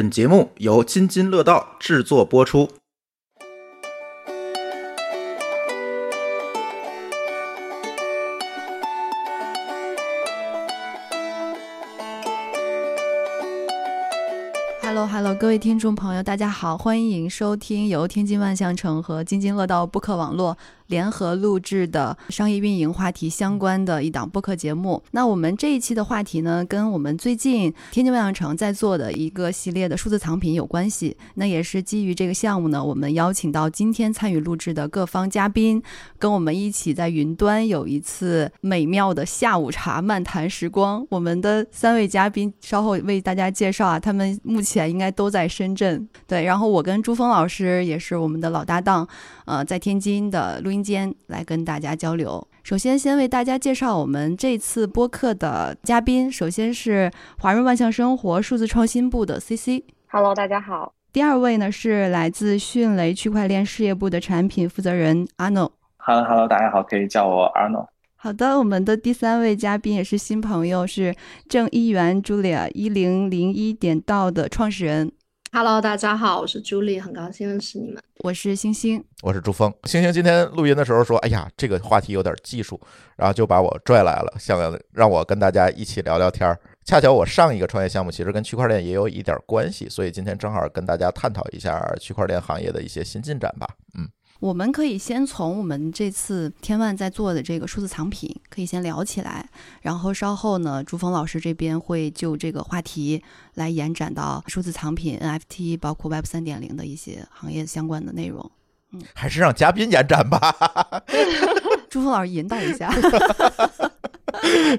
本节目由津津乐道制作播出。Hello，Hello，各位听众朋友，大家好，欢迎收听由天津万象城和津津乐道播客网络。联合录制的商业运营话题相关的一档播客节目。那我们这一期的话题呢，跟我们最近天津万象城在做的一个系列的数字藏品有关系。那也是基于这个项目呢，我们邀请到今天参与录制的各方嘉宾，跟我们一起在云端有一次美妙的下午茶漫谈时光。我们的三位嘉宾稍后为大家介绍啊，他们目前应该都在深圳。对，然后我跟朱峰老师也是我们的老搭档，呃，在天津的录音。间来跟大家交流。首先，先为大家介绍我们这次播客的嘉宾。首先是华润万象生活数字创新部的 CC，Hello，大家好。第二位呢是来自迅雷区块链事业部的产品负责人 Arno，Hello，Hello，大家好，可以叫我 Arno。好的，我们的第三位嘉宾也是新朋友，是正一元 Julia 一零零一点到的创始人。Hello，大家好，我是朱莉，很高兴认识你们。我是星星，我是朱峰。星星今天录音的时候说：“哎呀，这个话题有点技术，然后就把我拽来了，想让我跟大家一起聊聊天儿。恰巧我上一个创业项目其实跟区块链也有一点关系，所以今天正好跟大家探讨一下区块链行业的一些新进展吧。”嗯。我们可以先从我们这次天万在做的这个数字藏品，可以先聊起来，然后稍后呢，朱峰老师这边会就这个话题来延展到数字藏品、NFT，包括 Web 三点零的一些行业相关的内容。嗯，还是让嘉宾延展吧。朱峰老师引导一下。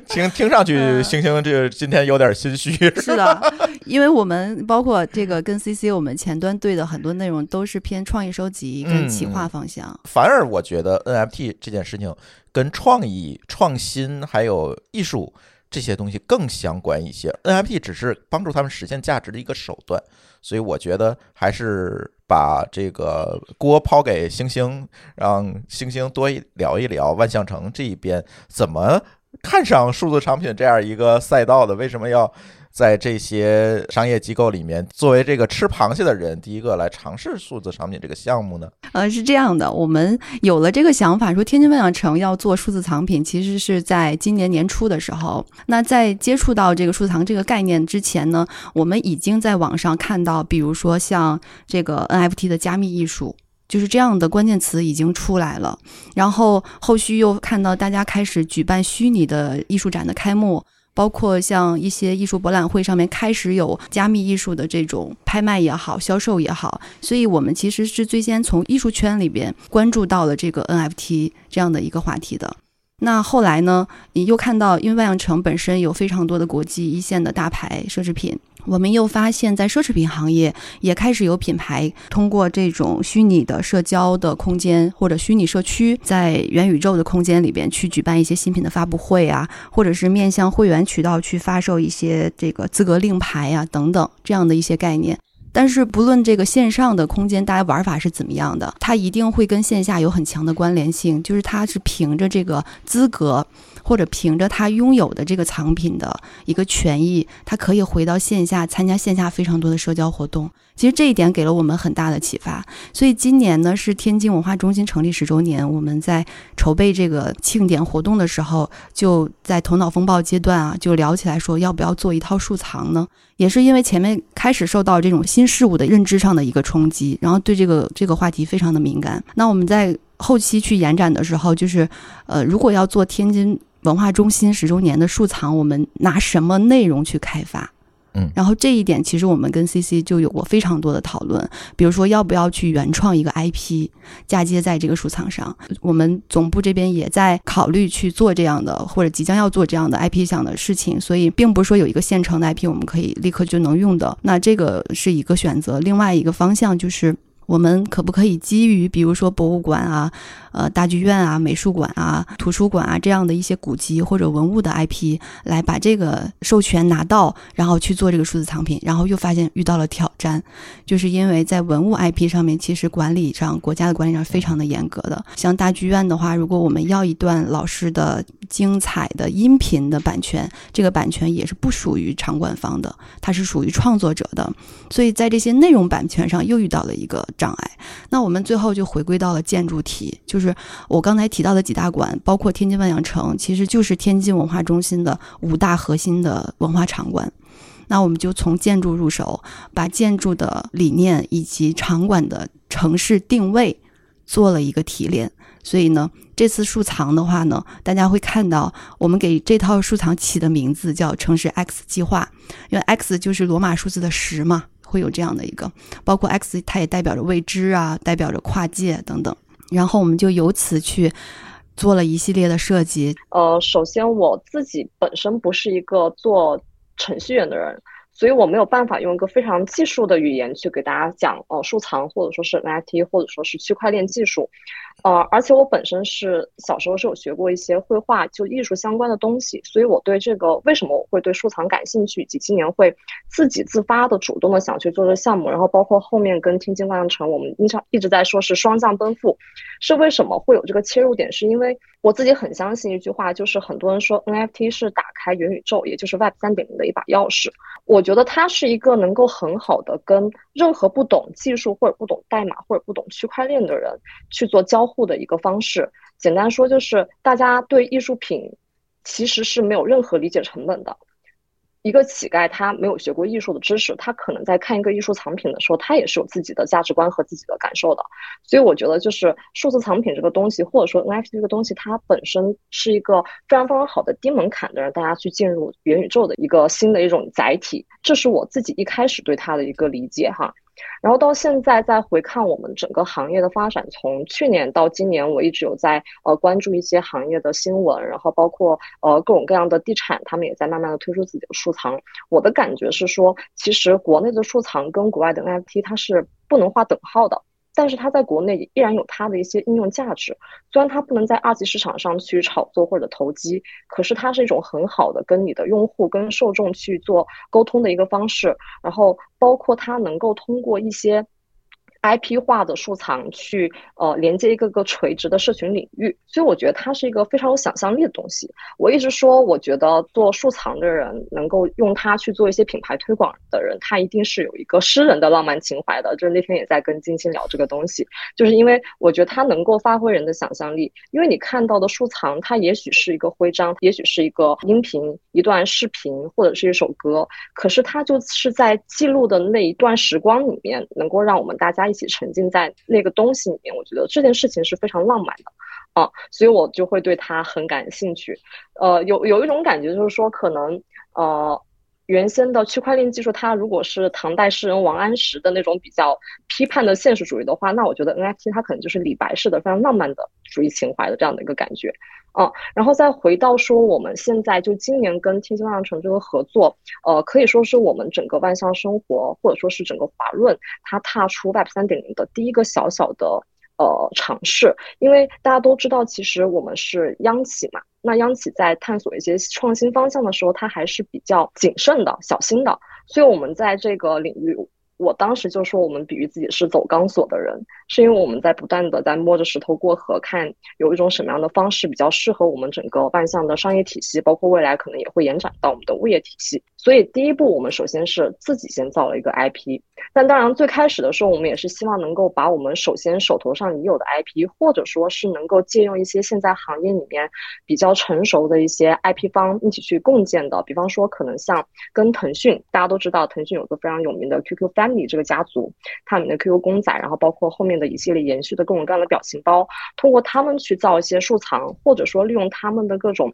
听听上去，星星这今天有点心虚。是的，因为我们包括这个跟 CC，我们前端对的很多内容都是偏创意收集跟企划方向。反而我觉得 NFT 这件事情跟创意、创新还有艺术这些东西更相关一些。NFT 只是帮助他们实现价值的一个手段，所以我觉得还是把这个锅抛给星星，让星星多聊一聊万象城这一边怎么。看上数字产品这样一个赛道的，为什么要在这些商业机构里面作为这个吃螃蟹的人，第一个来尝试数字藏品这个项目呢？呃，是这样的，我们有了这个想法，说天津万象城要做数字藏品，其实是在今年年初的时候。那在接触到这个数字藏这个概念之前呢，我们已经在网上看到，比如说像这个 NFT 的加密艺术。就是这样的关键词已经出来了，然后后续又看到大家开始举办虚拟的艺术展的开幕，包括像一些艺术博览会上面开始有加密艺术的这种拍卖也好、销售也好，所以我们其实是最先从艺术圈里边关注到了这个 NFT 这样的一个话题的。那后来呢，你又看到，因为万象城本身有非常多的国际一线的大牌奢侈品。我们又发现，在奢侈品行业也开始有品牌通过这种虚拟的社交的空间或者虚拟社区，在元宇宙的空间里边去举办一些新品的发布会啊，或者是面向会员渠道去发售一些这个资格令牌呀等等这样的一些概念。但是不论这个线上的空间大家玩法是怎么样的，它一定会跟线下有很强的关联性，就是它是凭着这个资格。或者凭着他拥有的这个藏品的一个权益，他可以回到线下参加线下非常多的社交活动。其实这一点给了我们很大的启发。所以今年呢是天津文化中心成立十周年，我们在筹备这个庆典活动的时候，就在头脑风暴阶段啊，就聊起来说要不要做一套数藏呢？也是因为前面开始受到这种新事物的认知上的一个冲击，然后对这个这个话题非常的敏感。那我们在后期去延展的时候，就是呃，如果要做天津。文化中心十周年的树藏，我们拿什么内容去开发？嗯，然后这一点其实我们跟 CC 就有过非常多的讨论，比如说要不要去原创一个 IP 嫁接在这个数藏上。我们总部这边也在考虑去做这样的，或者即将要做这样的 IP 项的事情，所以并不是说有一个现成的 IP 我们可以立刻就能用的。那这个是一个选择，另外一个方向就是。我们可不可以基于比如说博物馆啊、呃大剧院啊、美术馆啊、图书馆啊这样的一些古籍或者文物的 IP 来把这个授权拿到，然后去做这个数字藏品？然后又发现遇到了挑战，就是因为在文物 IP 上面，其实管理上国家的管理上非常的严格的。像大剧院的话，如果我们要一段老师的精彩的音频的版权，这个版权也是不属于场馆方的，它是属于创作者的。所以在这些内容版权上又遇到了一个障碍。那我们最后就回归到了建筑题，就是我刚才提到的几大馆，包括天津万象城，其实就是天津文化中心的五大核心的文化场馆。那我们就从建筑入手，把建筑的理念以及场馆的城市定位做了一个提炼。所以呢，这次数藏的话呢，大家会看到我们给这套数藏起的名字叫“城市 X 计划”，因为 X 就是罗马数字的十嘛，会有这样的一个，包括 X 它也代表着未知啊，代表着跨界等等。然后我们就由此去做了一系列的设计。呃，首先我自己本身不是一个做程序员的人。所以我没有办法用一个非常技术的语言去给大家讲，呃，数藏或者说是 NFT 或者说是区块链技术，呃，而且我本身是小时候是有学过一些绘画，就艺术相关的东西，所以我对这个为什么我会对收藏感兴趣，以及今年会自己自发的主动的想去做这个项目，然后包括后面跟天津万象城，我们经常一直在说是双向奔赴，是为什么会有这个切入点？是因为我自己很相信一句话，就是很多人说 NFT 是打开元宇宙，也就是 Web 三点零的一把钥匙，我觉得它是一个能够很好的跟任何不懂技术或者不懂代码或者不懂区块链的人去做交互的一个方式。简单说，就是大家对艺术品其实是没有任何理解成本的。一个乞丐，他没有学过艺术的知识，他可能在看一个艺术藏品的时候，他也是有自己的价值观和自己的感受的。所以我觉得，就是数字藏品这个东西，或者说 NFT 这个东西，它本身是一个非常非常好的低门槛的让大家去进入元宇宙的一个新的一种载体。这是我自己一开始对它的一个理解哈。然后到现在再回看我们整个行业的发展，从去年到今年，我一直有在呃关注一些行业的新闻，然后包括呃各种各样的地产，他们也在慢慢的推出自己的数藏。我的感觉是说，其实国内的数藏跟国外的 NFT 它是不能划等号的。但是它在国内依然有它的一些应用价值，虽然它不能在二级市场上去炒作或者投机，可是它是一种很好的跟你的用户、跟受众去做沟通的一个方式，然后包括它能够通过一些。IP 化的数藏去呃连接一个个垂直的社群领域，所以我觉得它是一个非常有想象力的东西。我一直说，我觉得做数藏的人能够用它去做一些品牌推广的人，他一定是有一个诗人的浪漫情怀的。就是那天也在跟金星聊这个东西，就是因为我觉得它能够发挥人的想象力。因为你看到的数藏，它也许是一个徽章，也许是一个音频、一段视频或者是一首歌，可是它就是在记录的那一段时光里面，能够让我们大家。一起沉浸在那个东西里面，我觉得这件事情是非常浪漫的，啊，所以我就会对他很感兴趣。呃，有有一种感觉就是说，可能呃，原先的区块链技术，它如果是唐代诗人王安石的那种比较批判的现实主义的话，那我觉得 NFT 它可能就是李白式的非常浪漫的主义情怀的这样的一个感觉。嗯，然后再回到说，我们现在就今年跟天津万象城这个合作，呃，可以说是我们整个万象生活，或者说是整个华润，它踏出 Web 三点零的第一个小小的呃尝试。因为大家都知道，其实我们是央企嘛，那央企在探索一些创新方向的时候，它还是比较谨慎的、小心的。所以，我们在这个领域。我当时就说，我们比喻自己是走钢索的人，是因为我们在不断的在摸着石头过河，看有一种什么样的方式比较适合我们整个万象的商业体系，包括未来可能也会延展到我们的物业体系。所以第一步，我们首先是自己先造了一个 IP。但当然，最开始的时候，我们也是希望能够把我们首先手头上已有的 IP，或者说是能够借用一些现在行业里面比较成熟的一些 IP 方一起去共建的。比方说，可能像跟腾讯，大家都知道，腾讯有个非常有名的 QQ Family。你这个家族，它里面的 QQ 公仔，然后包括后面的一系列延续的各种各样的表情包，通过他们去造一些收藏，或者说利用他们的各种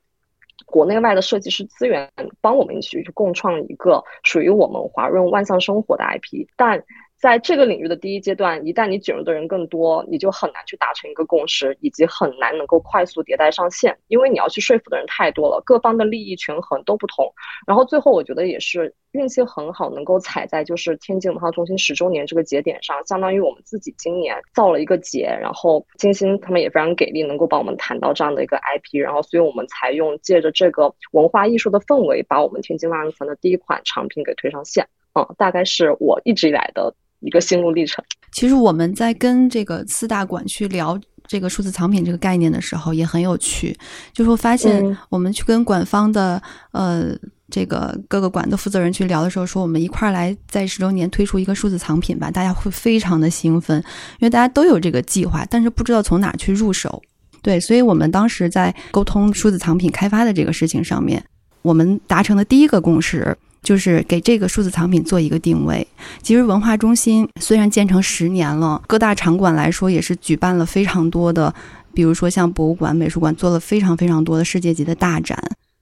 国内外的设计师资源，帮我们一起去共创一个属于我们华润万象生活的 IP。但在这个领域的第一阶段，一旦你卷入的人更多，你就很难去达成一个共识，以及很难能够快速迭代上线，因为你要去说服的人太多了，各方的利益权衡都不同。然后最后，我觉得也是运气很好，能够踩在就是天津文化中心十周年这个节点上，相当于我们自己今年造了一个节，然后金星他们也非常给力，能够帮我们谈到这样的一个 IP，然后所以我们才用借着这个文化艺术的氛围，把我们天津万人团的第一款产品给推上线。嗯，大概是我一直以来的。一个心路历程。其实我们在跟这个四大馆去聊这个数字藏品这个概念的时候，也很有趣。就说发现我们去跟馆方的呃这个各个馆的负责人去聊的时候，说我们一块儿来在十周年推出一个数字藏品吧，大家会非常的兴奋，因为大家都有这个计划，但是不知道从哪去入手。对，所以我们当时在沟通数字藏品开发的这个事情上面，我们达成的第一个共识。就是给这个数字藏品做一个定位。其实文化中心虽然建成十年了，各大场馆来说也是举办了非常多的，比如说像博物馆、美术馆做了非常非常多的世界级的大展。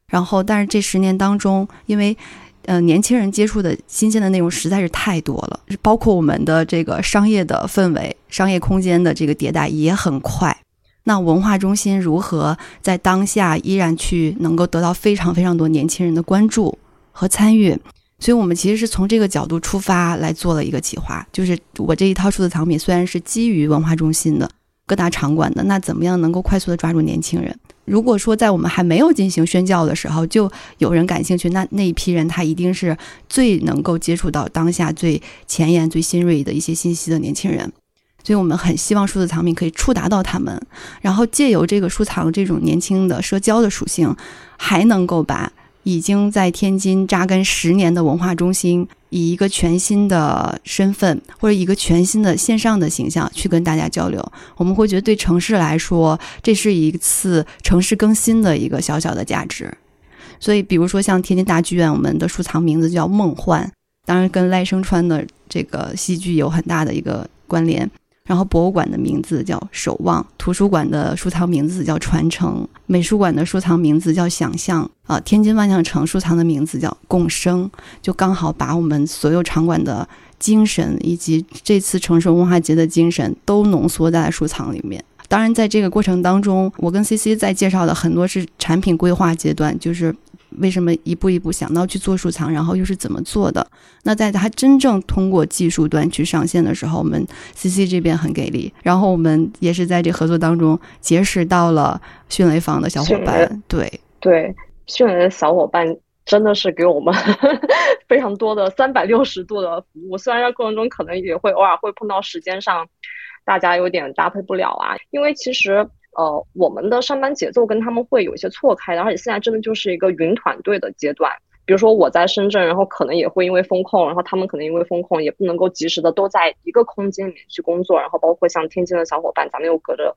然后，但是这十年当中，因为呃年轻人接触的新鲜的内容实在是太多了，包括我们的这个商业的氛围、商业空间的这个迭代也很快。那文化中心如何在当下依然去能够得到非常非常多年轻人的关注？和参与，所以我们其实是从这个角度出发来做了一个企划，就是我这一套数字藏品虽然是基于文化中心的各大场馆的，那怎么样能够快速的抓住年轻人？如果说在我们还没有进行宣教的时候，就有人感兴趣，那那一批人他一定是最能够接触到当下最前沿、最新锐的一些信息的年轻人，所以我们很希望数字藏品可以触达到他们，然后借由这个收藏这种年轻的社交的属性，还能够把。已经在天津扎根十年的文化中心，以一个全新的身份或者一个全新的线上的形象去跟大家交流，我们会觉得对城市来说，这是一次城市更新的一个小小的价值。所以，比如说像天津大剧院，我们的收藏名字叫梦幻，当然跟赖声川的这个戏剧有很大的一个关联。然后博物馆的名字叫守望，图书馆的收藏名字叫传承，美术馆的收藏名字叫想象啊，天津万象城收藏的名字叫共生，就刚好把我们所有场馆的精神以及这次城市文化节的精神都浓缩在收藏里面。当然，在这个过程当中，我跟 C C 在介绍的很多是产品规划阶段，就是。为什么一步一步想到去做数藏，然后又是怎么做的？那在它真正通过技术端去上线的时候，我们 CC 这边很给力，然后我们也是在这合作当中结识到了迅雷坊的小伙伴。对对，迅雷的小伙伴真的是给我们 非常多的三百六十度的服务。虽然在过程中可能也会偶尔会碰到时间上大家有点搭配不了啊，因为其实。呃，我们的上班节奏跟他们会有一些错开，而且现在真的就是一个云团队的阶段。比如说我在深圳，然后可能也会因为风控，然后他们可能因为风控也不能够及时的都在一个空间里面去工作，然后包括像天津的小伙伴，咱们又隔着。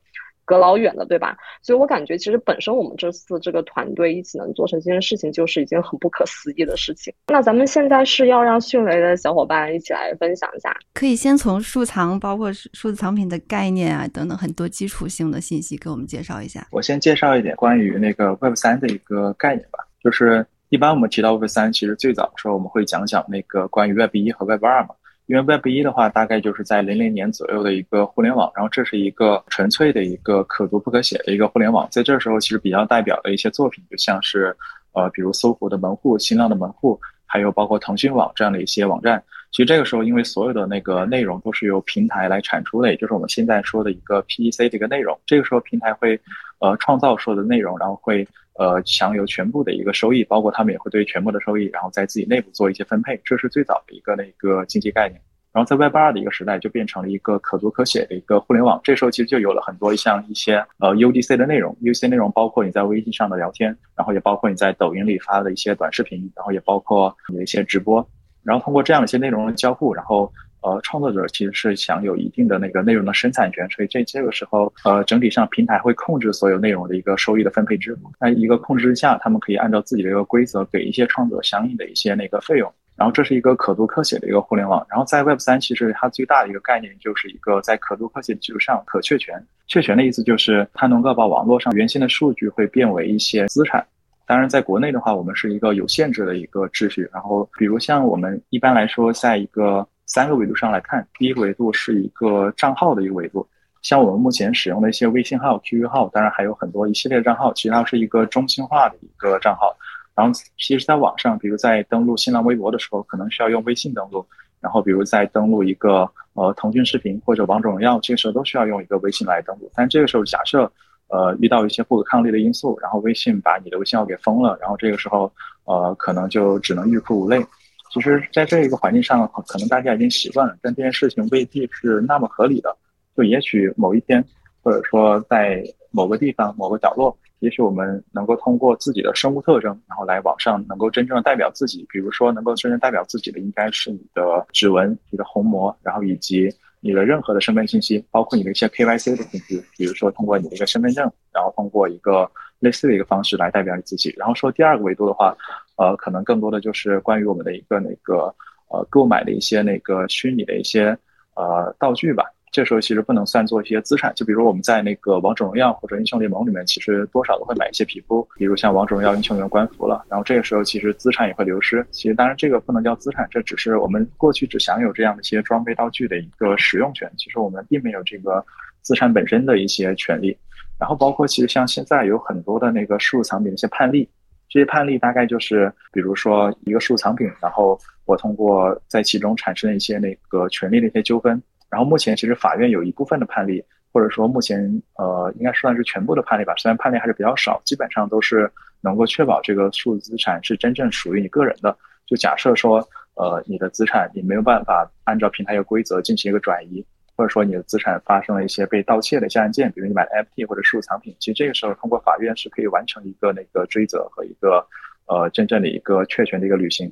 隔老远了，对吧？所以我感觉，其实本身我们这次这个团队一起能做成这件事情，就是一件很不可思议的事情。那咱们现在是要让迅雷的小伙伴一起来分享一下，可以先从数藏，包括数字藏品的概念啊等等很多基础性的信息给我们介绍一下。我先介绍一点关于那个 Web 三的一个概念吧，就是一般我们提到 Web 三，其实最早的时候我们会讲讲那个关于 Web 一和 Web 二嘛。因为 Web 一的话，大概就是在零零年左右的一个互联网，然后这是一个纯粹的一个可读不可写的一个互联网。在这时候，其实比较代表的一些作品，就像是，呃，比如搜狐的门户、新浪的门户，还有包括腾讯网这样的一些网站。其实这个时候，因为所有的那个内容都是由平台来产出的，也就是我们现在说的一个 PEC 的一个内容。这个时候，平台会，呃，创造所有的内容，然后会。呃，享有全部的一个收益，包括他们也会对全部的收益，然后在自己内部做一些分配，这是最早的一个那个经济概念。然后在 Web 二的一个时代，就变成了一个可读可写的一个互联网。这时候其实就有了很多像一些呃 UDC 的内容，UDC 内容包括你在微信上的聊天，然后也包括你在抖音里发的一些短视频，然后也包括你的一些直播。然后通过这样一些内容的交互，然后。呃，创作者其实是享有一定的那个内容的生产权，所以这这个时候，呃，整体上平台会控制所有内容的一个收益的分配制度。在一个控制之下，他们可以按照自己的一个规则给一些创作者相应的一些那个费用。然后这是一个可读可写的一个互联网。然后在 Web 三，其实它最大的一个概念就是一个在可读可写的基础上可确权。确权的意思就是它能够把网络上原先的数据会变为一些资产。当然，在国内的话，我们是一个有限制的一个秩序。然后，比如像我们一般来说，在一个三个维度上来看，第一个维度是一个账号的一个维度，像我们目前使用的一些微信号、QQ 号，当然还有很多一系列账号，其实它是一个中心化的一个账号。然后，其实在网上，比如在登录新浪微博的时候，可能需要用微信登录；然后，比如在登录一个呃腾讯视频或者王者荣耀，这个时候都需要用一个微信来登录。但这个时候，假设呃遇到一些不可抗力的因素，然后微信把你的微信号给封了，然后这个时候呃可能就只能欲哭无泪。其实，在这一个环境上，可能大家已经习惯了，但这件事情未必是那么合理的。就也许某一天，或者说在某个地方、某个角落，也许我们能够通过自己的生物特征，然后来网上能够真正代表自己。比如说，能够真正代表自己的，应该是你的指纹、你的虹膜，然后以及你的任何的身份信息，包括你的一些 KYC 的信息。比如说，通过你的一个身份证，然后通过一个类似的一个方式来代表你自己。然后说第二个维度的话。呃，可能更多的就是关于我们的一个那个呃购买的一些那个虚拟的一些呃道具吧。这时候其实不能算作一些资产，就比如我们在那个王者荣耀或者英雄联盟里面，其实多少都会买一些皮肤，比如像王者荣耀英雄联盟官服了。然后这个时候其实资产也会流失。其实当然这个不能叫资产，这只是我们过去只享有这样的一些装备道具的一个使用权。其实我们并没有这个资产本身的一些权利。然后包括其实像现在有很多的那个数字藏品的一些判例。这些判例大概就是，比如说一个数藏品，然后我通过在其中产生一些那个权利的一些纠纷，然后目前其实法院有一部分的判例，或者说目前呃应该算是全部的判例吧，虽然判例还是比较少，基本上都是能够确保这个数字资产是真正属于你个人的。就假设说，呃，你的资产你没有办法按照平台的规则进行一个转移。或者说你的资产发生了一些被盗窃的一些案件，比如你买的 FT 或者数字藏品，其实这个时候通过法院是可以完成一个那个追责和一个呃真正的一个确权的一个履行。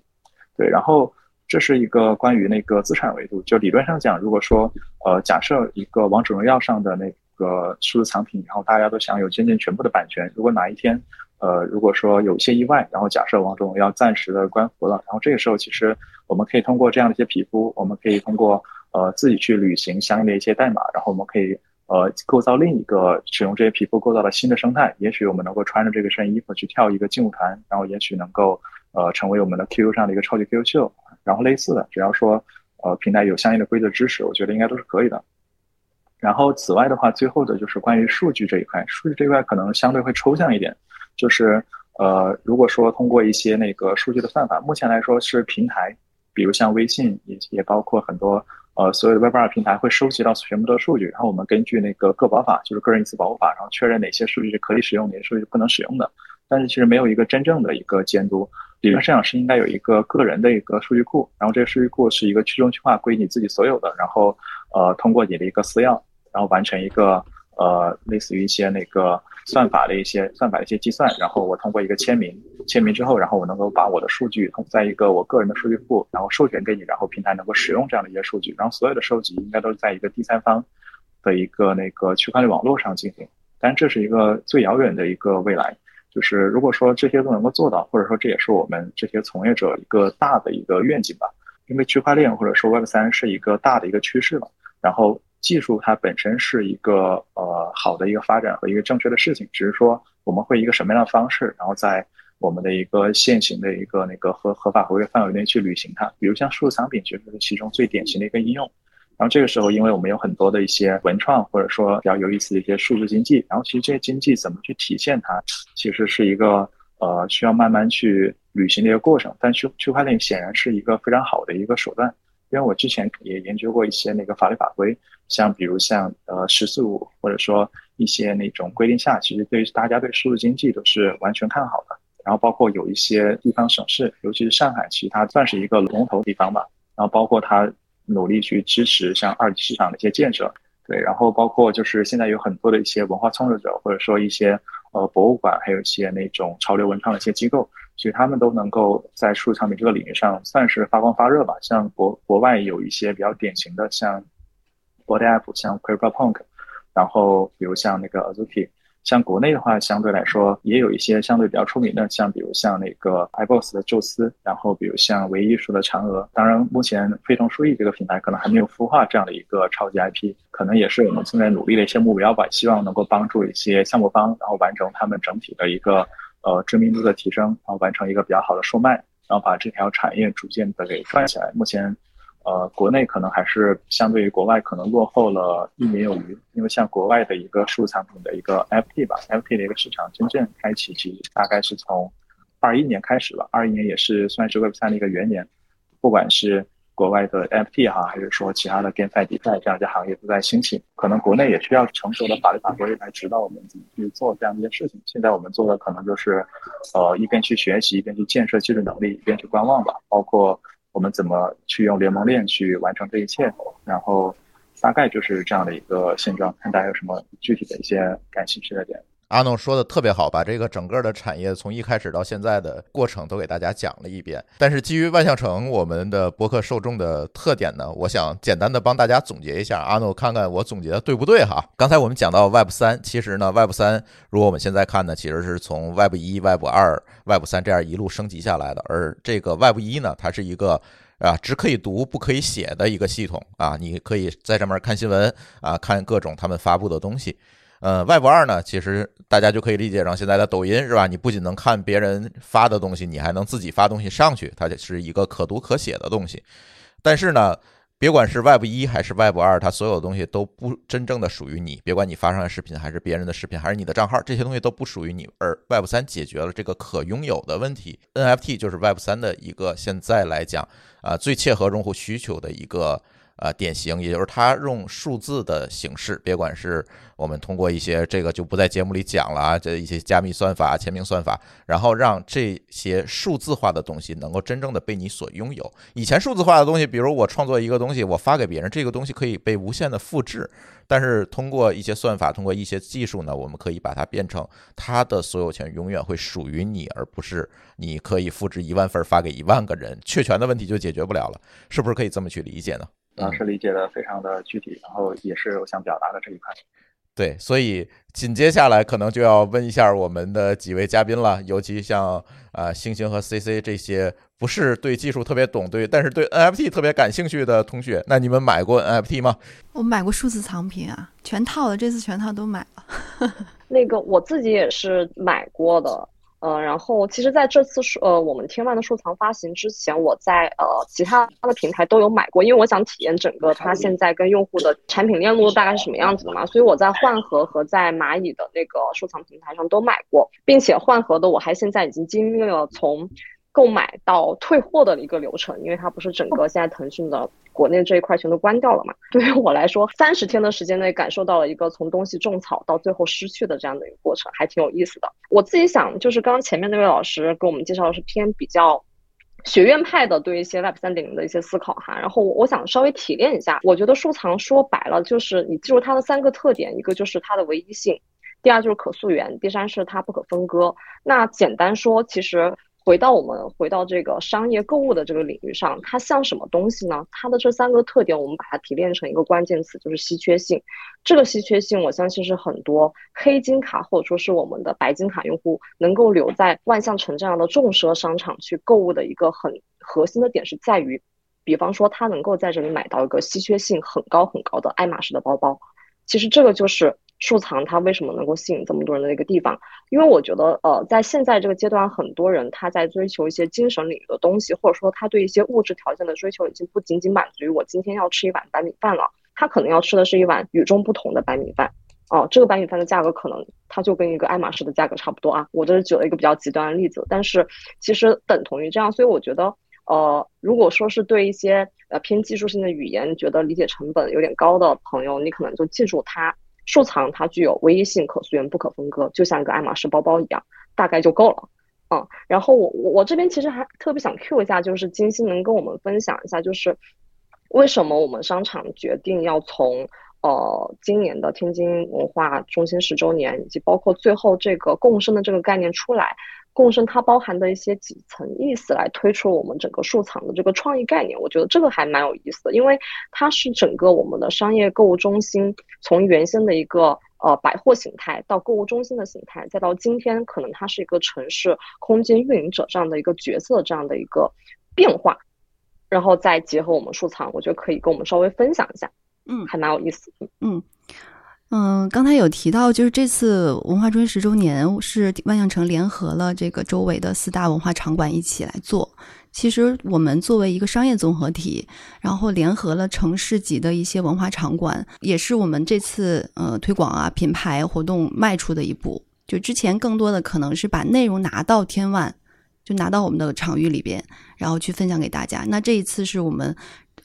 对，然后这是一个关于那个资产维度，就理论上讲，如果说呃假设一个王者荣耀上的那个数字藏品，然后大家都享有真正全部的版权，如果哪一天呃如果说有些意外，然后假设王者荣耀暂时的关服了，然后这个时候其实我们可以通过这样的一些皮肤，我们可以通过。呃，自己去履行相应的一些代码，然后我们可以呃构造另一个使用这些皮肤构造的新的生态。也许我们能够穿着这个身衣服去跳一个劲舞团，然后也许能够呃成为我们的 QQ 上的一个超级 QQ 秀，然后类似的，只要说呃平台有相应的规则支持，我觉得应该都是可以的。然后此外的话，最后的就是关于数据这一块，数据这一块可能相对会抽象一点，就是呃如果说通过一些那个数据的算法，目前来说是平台，比如像微信也也包括很多。呃，所有的 Web 二平台会收集到全部的数据，然后我们根据那个个保法，就是个人隐私保护法，然后确认哪些数据是可以使用，哪些数据不能使用的。但是其实没有一个真正的一个监督。理论上是应该有一个个人的一个数据库，然后这个数据库是一个去中心化，归你自己所有的，然后呃通过你的一个私钥，然后完成一个呃类似于一些那个。算法的一些算法的一些计算，然后我通过一个签名，签名之后，然后我能够把我的数据在一个我个人的数据库，然后授权给你，然后平台能够使用这样的一些数据，然后所有的收集应该都是在一个第三方的一个那个区块链网络上进行。但这是一个最遥远的一个未来，就是如果说这些都能够做到，或者说这也是我们这些从业者一个大的一个愿景吧，因为区块链或者说 Web 三是一个大的一个趋势嘛，然后。技术它本身是一个呃好的一个发展和一个正确的事情，只是说我们会一个什么样的方式，然后在我们的一个现行的一个那个合合法合规范围内去履行它。比如像数字藏品，其实是其中最典型的一个应用。然后这个时候，因为我们有很多的一些文创或者说比较有意思的一些数字经济，然后其实这些经济怎么去体现它，其实是一个呃需要慢慢去履行的一个过程。但区区块链显然是一个非常好的一个手段。因为我之前也研究过一些那个法律法规，像比如像呃“十四五”或者说一些那种规定下，其实对大家对数字经济都是完全看好的。然后包括有一些地方省市，尤其是上海，其实它算是一个龙头地方吧。然后包括它努力去支持像二级市场的一些建设，对。然后包括就是现在有很多的一些文化创作者，或者说一些呃博物馆，还有一些那种潮流文创的一些机构。其实他们都能够在数字产品这个领域上算是发光发热吧。像国国外有一些比较典型的，像 Body App，像 CryptoPunk，然后比如像那个 Azuki。像国内的话，相对来说也有一些相对比较出名的，像比如像那个 iBoss 的宙斯，然后比如像唯艺术的嫦娥。当然，目前非同书艺这个品牌可能还没有孵化这样的一个超级 IP，可能也是我们正在努力的一些目标吧。希望能够帮助一些项目方，然后完成他们整体的一个。呃，知名度的提升，然后完成一个比较好的售卖，然后把这条产业逐渐的给转起来。目前，呃，国内可能还是相对于国外可能落后了一年有余，因为像国外的一个数字藏品的一个 FT 吧，FT 的一个市场真正开启，其实大概是从二一年开始吧，二一年也是算是 Web 三的一个元年，不管是。国外的 FT 哈，还是说其他的 GameFi、DeFi 这样一些行业都在兴起，可能国内也需要成熟的法律法规来指导我们怎么去做这样一些事情。现在我们做的可能就是，呃，一边去学习，一边去建设技术能力，一边去观望吧。包括我们怎么去用联盟链去完成这一切，然后大概就是这样的一个现状。看大家有什么具体的一些感兴趣的点。阿诺说的特别好，把这个整个的产业从一开始到现在的过程都给大家讲了一遍。但是基于万象城我们的博客受众的特点呢，我想简单的帮大家总结一下。阿诺，看看我总结的对不对哈？刚才我们讲到 Web 三，其实呢，Web 三如果我们现在看呢，其实是从 Web 一、Web 二、Web 三这样一路升级下来的。而这个 Web 一呢，它是一个啊只可以读不可以写的一个系统啊，你可以在上面看新闻啊，看各种他们发布的东西。呃，Web 二呢，其实大家就可以理解成现在的抖音是吧？你不仅能看别人发的东西，你还能自己发东西上去，它是一个可读可写的东西。但是呢，别管是 Web 一还是 Web 二，它所有东西都不真正的属于你。别管你发上来视频还是别人的视频，还是你的账号，这些东西都不属于你。而 Web 三解决了这个可拥有的问题，NFT 就是 Web 三的一个现在来讲啊最切合用户需求的一个。呃，典型，也就是它用数字的形式，别管是我们通过一些这个就不在节目里讲了啊，这一些加密算法、签名算法，然后让这些数字化的东西能够真正的被你所拥有。以前数字化的东西，比如我创作一个东西，我发给别人，这个东西可以被无限的复制，但是通过一些算法，通过一些技术呢，我们可以把它变成它的所有权永远会属于你，而不是你可以复制一万份发给一万个人，确权的问题就解决不了了，是不是可以这么去理解呢？老师理解的非常的具体，然后也是我想表达的这一块。对，所以紧接下来可能就要问一下我们的几位嘉宾了，尤其像啊星星和 CC 这些不是对技术特别懂，对，但是对 NFT 特别感兴趣的同学，那你们买过 NFT 吗？我买过数字藏品啊，全套的，这次全套都买了。那个我自己也是买过的。呃，然后其实在这次是呃我们天万的收藏发行之前，我在呃其他的平台都有买过，因为我想体验整个它现在跟用户的产品链路大概是什么样子的嘛，所以我在换盒和在蚂蚁的那个收藏平台上都买过，并且换盒的我还现在已经经历了从。购买到退货的一个流程，因为它不是整个现在腾讯的国内这一块全都关掉了嘛。对于我来说，三十天的时间内感受到了一个从东西种草到最后失去的这样的一个过程，还挺有意思的。我自己想，就是刚刚前面那位老师给我们介绍的是偏比较学院派的对一些 Web 三点零的一些思考哈。然后我想稍微提炼一下，我觉得收藏说白了就是你记住它的三个特点，一个就是它的唯一性，第二就是可溯源，第三是它不可分割。那简单说，其实。回到我们回到这个商业购物的这个领域上，它像什么东西呢？它的这三个特点，我们把它提炼成一个关键词，就是稀缺性。这个稀缺性，我相信是很多黑金卡或者说是我们的白金卡用户能够留在万象城这样的重奢商场去购物的一个很核心的点，是在于，比方说他能够在这里买到一个稀缺性很高很高的爱马仕的包包。其实这个就是。收藏它为什么能够吸引这么多人的一个地方？因为我觉得，呃，在现在这个阶段，很多人他在追求一些精神领域的东西，或者说他对一些物质条件的追求，已经不仅仅满足于我今天要吃一碗白米饭了，他可能要吃的是一碗与众不同的白米饭。哦，这个白米饭的价格可能它就跟一个爱马仕的价格差不多啊。我这是举了一个比较极端的例子，但是其实等同于这样。所以我觉得，呃，如果说是对一些呃偏技术性的语言觉得理解成本有点高的朋友，你可能就记住它。收藏它具有唯一性、可溯源、不可分割，就像一个爱马仕包包一样，大概就够了。嗯，然后我我我这边其实还特别想 Q 一下，就是金星能跟我们分享一下，就是为什么我们商场决定要从呃今年的天津文化中心十周年，以及包括最后这个共生的这个概念出来。共生它包含的一些几层意思来推出我们整个数藏的这个创意概念，我觉得这个还蛮有意思的，因为它是整个我们的商业购物中心从原先的一个呃百货形态到购物中心的形态，再到今天可能它是一个城市空间运营者这样的一个角色这样的一个变化，然后再结合我们数藏，我觉得可以跟我们稍微分享一下，嗯，还蛮有意思，嗯。嗯，嗯刚才有提到，就是这次文化中心十周年是万象城联合了这个周围的四大文化场馆一起来做。其实我们作为一个商业综合体，然后联合了城市级的一些文化场馆，也是我们这次呃推广啊品牌活动迈出的一步。就之前更多的可能是把内容拿到天万，就拿到我们的场域里边，然后去分享给大家。那这一次是我们。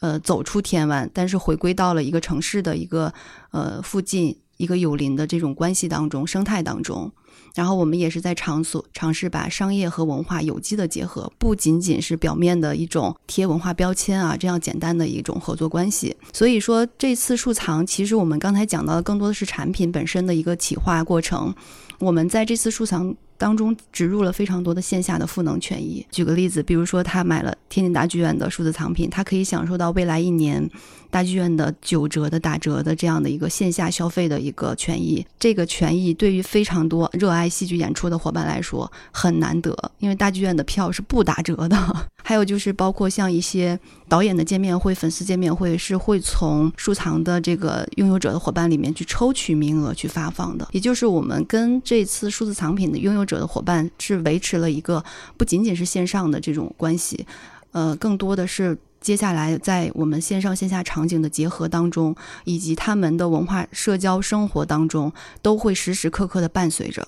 呃，走出天湾，但是回归到了一个城市的一个呃附近一个有邻的这种关系当中、生态当中。然后我们也是在场所尝试把商业和文化有机的结合，不仅仅是表面的一种贴文化标签啊这样简单的一种合作关系。所以说，这次树藏其实我们刚才讲到的更多的是产品本身的一个企划过程。我们在这次树藏。当中植入了非常多的线下的赋能权益。举个例子，比如说他买了天津大剧院的数字藏品，他可以享受到未来一年大剧院的九折的打折的这样的一个线下消费的一个权益。这个权益对于非常多热爱戏剧演出的伙伴来说很难得，因为大剧院的票是不打折的。还有就是包括像一些导演的见面会、粉丝见面会，是会从收藏的这个拥有者的伙伴里面去抽取名额去发放的。也就是我们跟这次数字藏品的拥有者。的伙伴是维持了一个不仅仅是线上的这种关系，呃，更多的是接下来在我们线上线下场景的结合当中，以及他们的文化社交生活当中，都会时时刻刻的伴随着。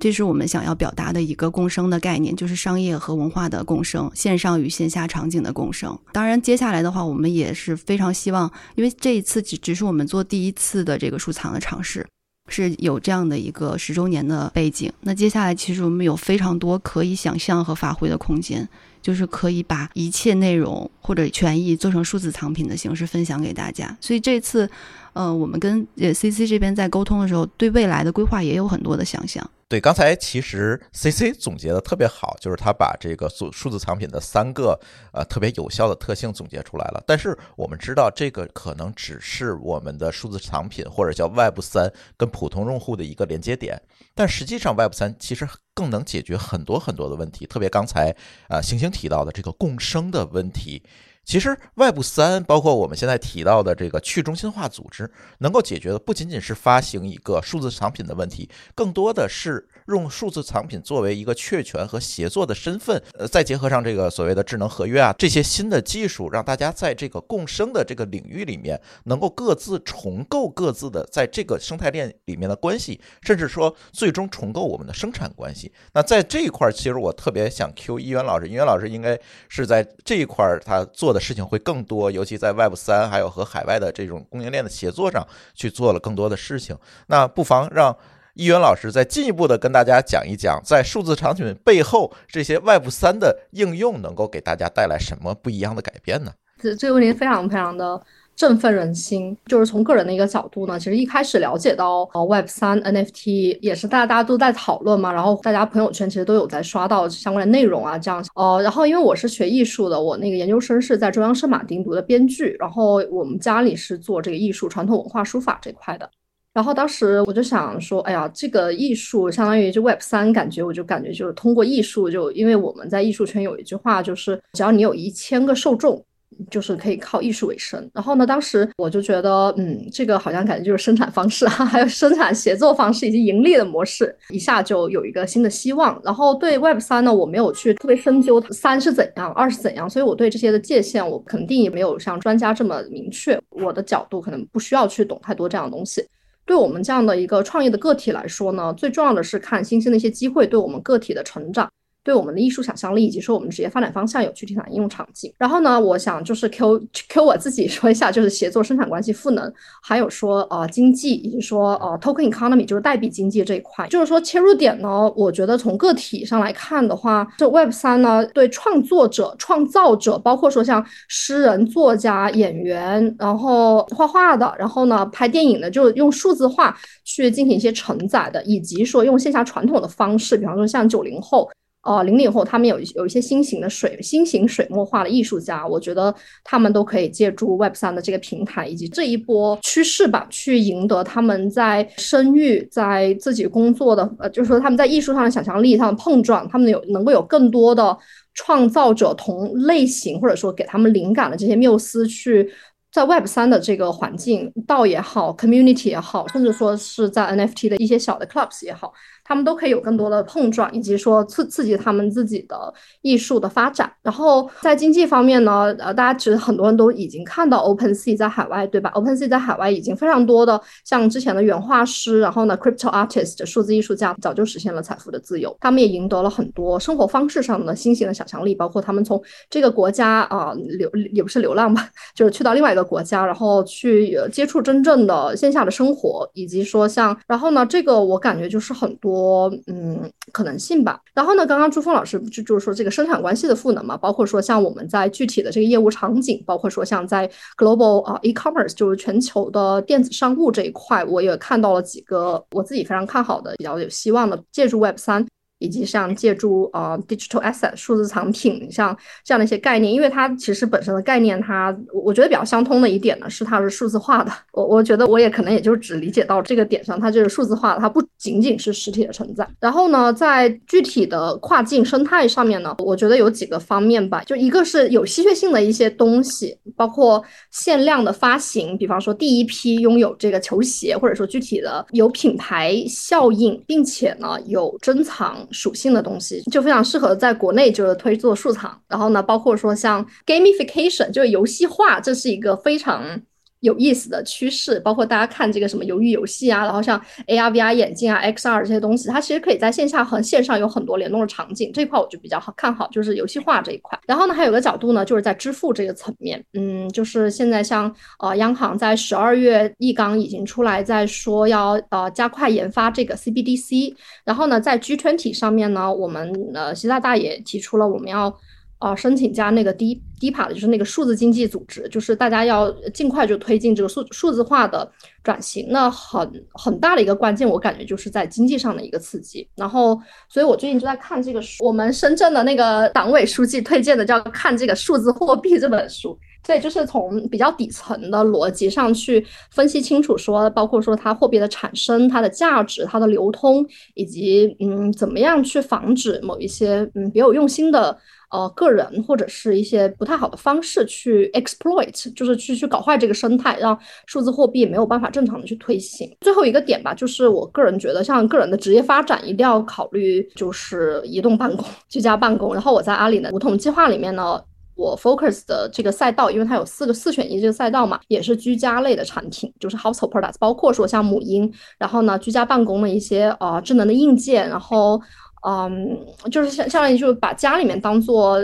这是我们想要表达的一个共生的概念，就是商业和文化的共生，线上与线下场景的共生。当然，接下来的话，我们也是非常希望，因为这一次只只是我们做第一次的这个收藏的尝试。是有这样的一个十周年的背景，那接下来其实我们有非常多可以想象和发挥的空间，就是可以把一切内容或者权益做成数字藏品的形式分享给大家。所以这次，呃，我们跟呃 CC 这边在沟通的时候，对未来的规划也有很多的想象。对，刚才其实 C C 总结的特别好，就是他把这个数数字藏品的三个呃特别有效的特性总结出来了。但是我们知道，这个可能只是我们的数字藏品或者叫 Web 三跟普通用户的一个连接点，但实际上 Web 三其实更能解决很多很多的问题。特别刚才啊星星提到的这个共生的问题。其实外部三包括我们现在提到的这个去中心化组织，能够解决的不仅仅是发行一个数字藏品的问题，更多的是。用数字藏品作为一个确权和协作的身份，呃，再结合上这个所谓的智能合约啊，这些新的技术，让大家在这个共生的这个领域里面，能够各自重构各自的在这个生态链里面的关系，甚至说最终重构我们的生产关系。那在这一块儿，其实我特别想 Q 一元老师，一元老师应该是在这一块儿他做的事情会更多，尤其在 Web 三还有和海外的这种供应链的协作上去做了更多的事情。那不妨让。易元老师再进一步的跟大家讲一讲，在数字产品背后这些 Web 三的应用能够给大家带来什么不一样的改变呢？这这个问题非常非常的振奋人心。就是从个人的一个角度呢，其实一开始了解到呃 Web 三 NFT 也是大大家都在讨论嘛，然后大家朋友圈其实都有在刷到相关的内容啊，这样呃，然后因为我是学艺术的，我那个研究生是在中央圣马丁读的编剧，然后我们家里是做这个艺术传统文化书法这块的。然后当时我就想说，哎呀，这个艺术相当于就 Web 三，感觉我就感觉就是通过艺术，就因为我们在艺术圈有一句话，就是只要你有一千个受众，就是可以靠艺术为生。然后呢，当时我就觉得，嗯，这个好像感觉就是生产方式啊，还有生产协作方式以及盈利的模式，一下就有一个新的希望。然后对 Web 三呢，我没有去特别深究三是怎样，二是怎样，所以我对这些的界限，我肯定也没有像专家这么明确。我的角度可能不需要去懂太多这样的东西。对我们这样的一个创业的个体来说呢，最重要的是看新兴的一些机会对我们个体的成长。对我们的艺术想象力以及说我们职业发展方向有具体的应用场景。然后呢，我想就是 Q Q 我自己说一下，就是协作生产关系赋能，还有说呃经济以及说呃 token economy 就是代币经济这一块。就是说切入点呢，我觉得从个体上来看的话，这 Web 三呢对创作者、创造者，包括说像诗人、作家、演员，然后画画的，然后呢拍电影的，就用数字化去进行一些承载的，以及说用线下传统的方式，比方说像九零后。呃，零零后他们有有一些新型的水新型水墨画的艺术家，我觉得他们都可以借助 Web 三的这个平台以及这一波趋势吧，去赢得他们在声誉、在自己工作的呃，就是说他们在艺术上的想象力上的碰撞，他们有能够有更多的创造者同类型或者说给他们灵感的这些缪斯去在 Web 三的这个环境，道也好，community 也好，甚至说是在 NFT 的一些小的 clubs 也好。他们都可以有更多的碰撞，以及说刺刺激他们自己的艺术的发展。然后在经济方面呢，呃，大家其实很多人都已经看到 OpenSea 在海外，对吧？OpenSea 在海外已经非常多的像之前的原画师，然后呢，crypto artist 数字艺术家早就实现了财富的自由。他们也赢得了很多生活方式上的新型的想象力，包括他们从这个国家啊流也不是流浪吧，就是去到另外一个国家，然后去接触真正的线下的生活，以及说像，然后呢，这个我感觉就是很多。多嗯可能性吧。然后呢，刚刚朱峰老师就就是说这个生产关系的赋能嘛，包括说像我们在具体的这个业务场景，包括说像在 global 啊 e-commerce 就是全球的电子商务这一块，我也看到了几个我自己非常看好的、比较有希望的，借助 Web 三。以及像借助呃 digital asset 数字藏品像这样的一些概念，因为它其实本身的概念，它我觉得比较相通的一点呢是它是数字化的。我我觉得我也可能也就只理解到这个点上，它就是数字化，它不仅仅是实体的存在。然后呢，在具体的跨境生态上面呢，我觉得有几个方面吧，就一个是有稀缺性的一些东西，包括限量的发行，比方说第一批拥有这个球鞋，或者说具体的有品牌效应，并且呢有珍藏。属性的东西就非常适合在国内就是推做数藏，然后呢，包括说像 gamification 就是游戏化，这是一个非常。有意思的趋势，包括大家看这个什么鱿鱼游戏啊，然后像 AR、VR 眼镜啊、XR 这些东西，它其实可以在线下和线上有很多联动的场景。这一块我就比较好看好，就是游戏化这一块。然后呢，还有个角度呢，就是在支付这个层面，嗯，就是现在像呃央行在十二月一纲已经出来，在说要呃加快研发这个 CBDC。然后呢，在 G20 上面呢，我们呃习大大也提出了我们要。啊，申请加那个低低帕的，就是那个数字经济组织，就是大家要尽快就推进这个数数字化的转型。那很很大的一个关键，我感觉就是在经济上的一个刺激。然后，所以我最近就在看这个书，我们深圳的那个党委书记推荐的，叫看这个数字货币这本书。所以就是从比较底层的逻辑上去分析清楚，说包括说它货币的产生、它的价值、它的流通，以及嗯怎么样去防止某一些嗯别有用心的。呃，个人或者是一些不太好的方式去 exploit，就是去去搞坏这个生态，让数字货币没有办法正常的去推行。最后一个点吧，就是我个人觉得，像个人的职业发展一定要考虑，就是移动办公、居家办公。然后我在阿里的梧桐计划里面呢，我 focus 的这个赛道，因为它有四个四选一这个赛道嘛，也是居家类的产品，就是 household products，包括说像母婴，然后呢，居家办公的一些呃智能的硬件，然后。嗯，就是相相当于就是把家里面当做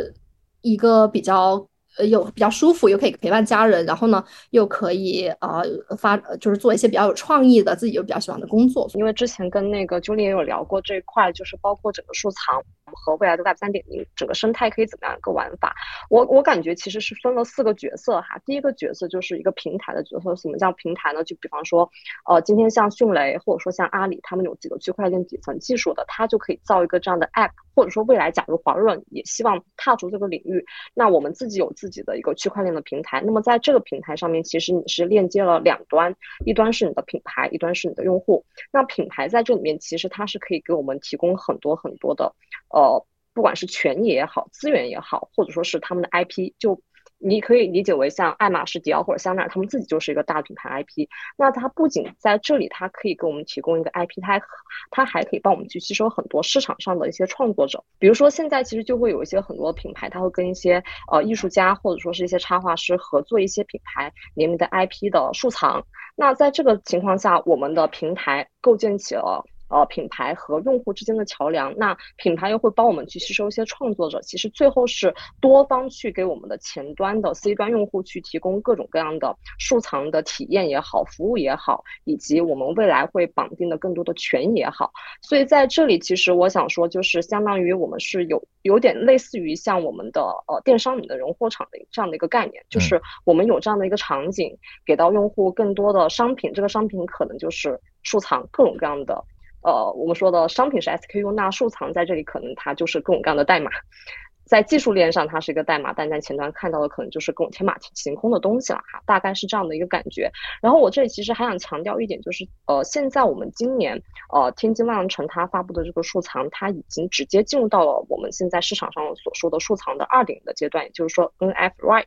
一个比较。呃，有比较舒服，又可以陪伴家人，然后呢，又可以呃发，就是做一些比较有创意的，自己又比较喜欢的工作。因为之前跟那个 Julie 也有聊过这一块，就是包括整个收藏和未来的 Web 三点零整个生态可以怎么样一个玩法。我我感觉其实是分了四个角色哈。第一个角色就是一个平台的角色。什么叫平台呢？就比方说，呃，今天像迅雷或者说像阿里，他们有几个区块链底层技术的，它就可以造一个这样的 App。或者说未来，假如华润也希望踏足这个领域，那我们自己有自己的一个区块链的平台。那么在这个平台上面，其实你是链接了两端，一端是你的品牌，一端是你的用户。那品牌在这里面，其实它是可以给我们提供很多很多的，呃，不管是权益也好，资源也好，或者说是他们的 IP 就。你可以理解为像爱马仕、迪奥或者香奈儿，他们自己就是一个大品牌 IP。那它不仅在这里，它可以给我们提供一个 IP，它还它还可以帮我们去吸收很多市场上的一些创作者。比如说现在其实就会有一些很多品牌，它会跟一些呃艺术家或者说是一些插画师合作一些品牌联名的 IP 的收藏。那在这个情况下，我们的平台构建起了。呃，品牌和用户之间的桥梁，那品牌又会帮我们去吸收一些创作者，其实最后是多方去给我们的前端的 C 端用户去提供各种各样的收藏的体验也好，服务也好，以及我们未来会绑定的更多的权益也好。所以在这里，其实我想说，就是相当于我们是有有点类似于像我们的呃电商里的荣货场的这样的一个概念，就是我们有这样的一个场景，给到用户更多的商品，这个商品可能就是收藏各种各样的。呃，我们说的商品是 SKU，那数藏在这里可能它就是各种各样的代码，在技术链上它是一个代码，但在前端看到的可能就是各种天马行空的东西了哈，大概是这样的一个感觉。然后我这里其实还想强调一点，就是呃，现在我们今年呃天津万象城它发布的这个数藏，它已经直接进入到了我们现在市场上所说的数藏的二点的阶段，也就是说 NF Right。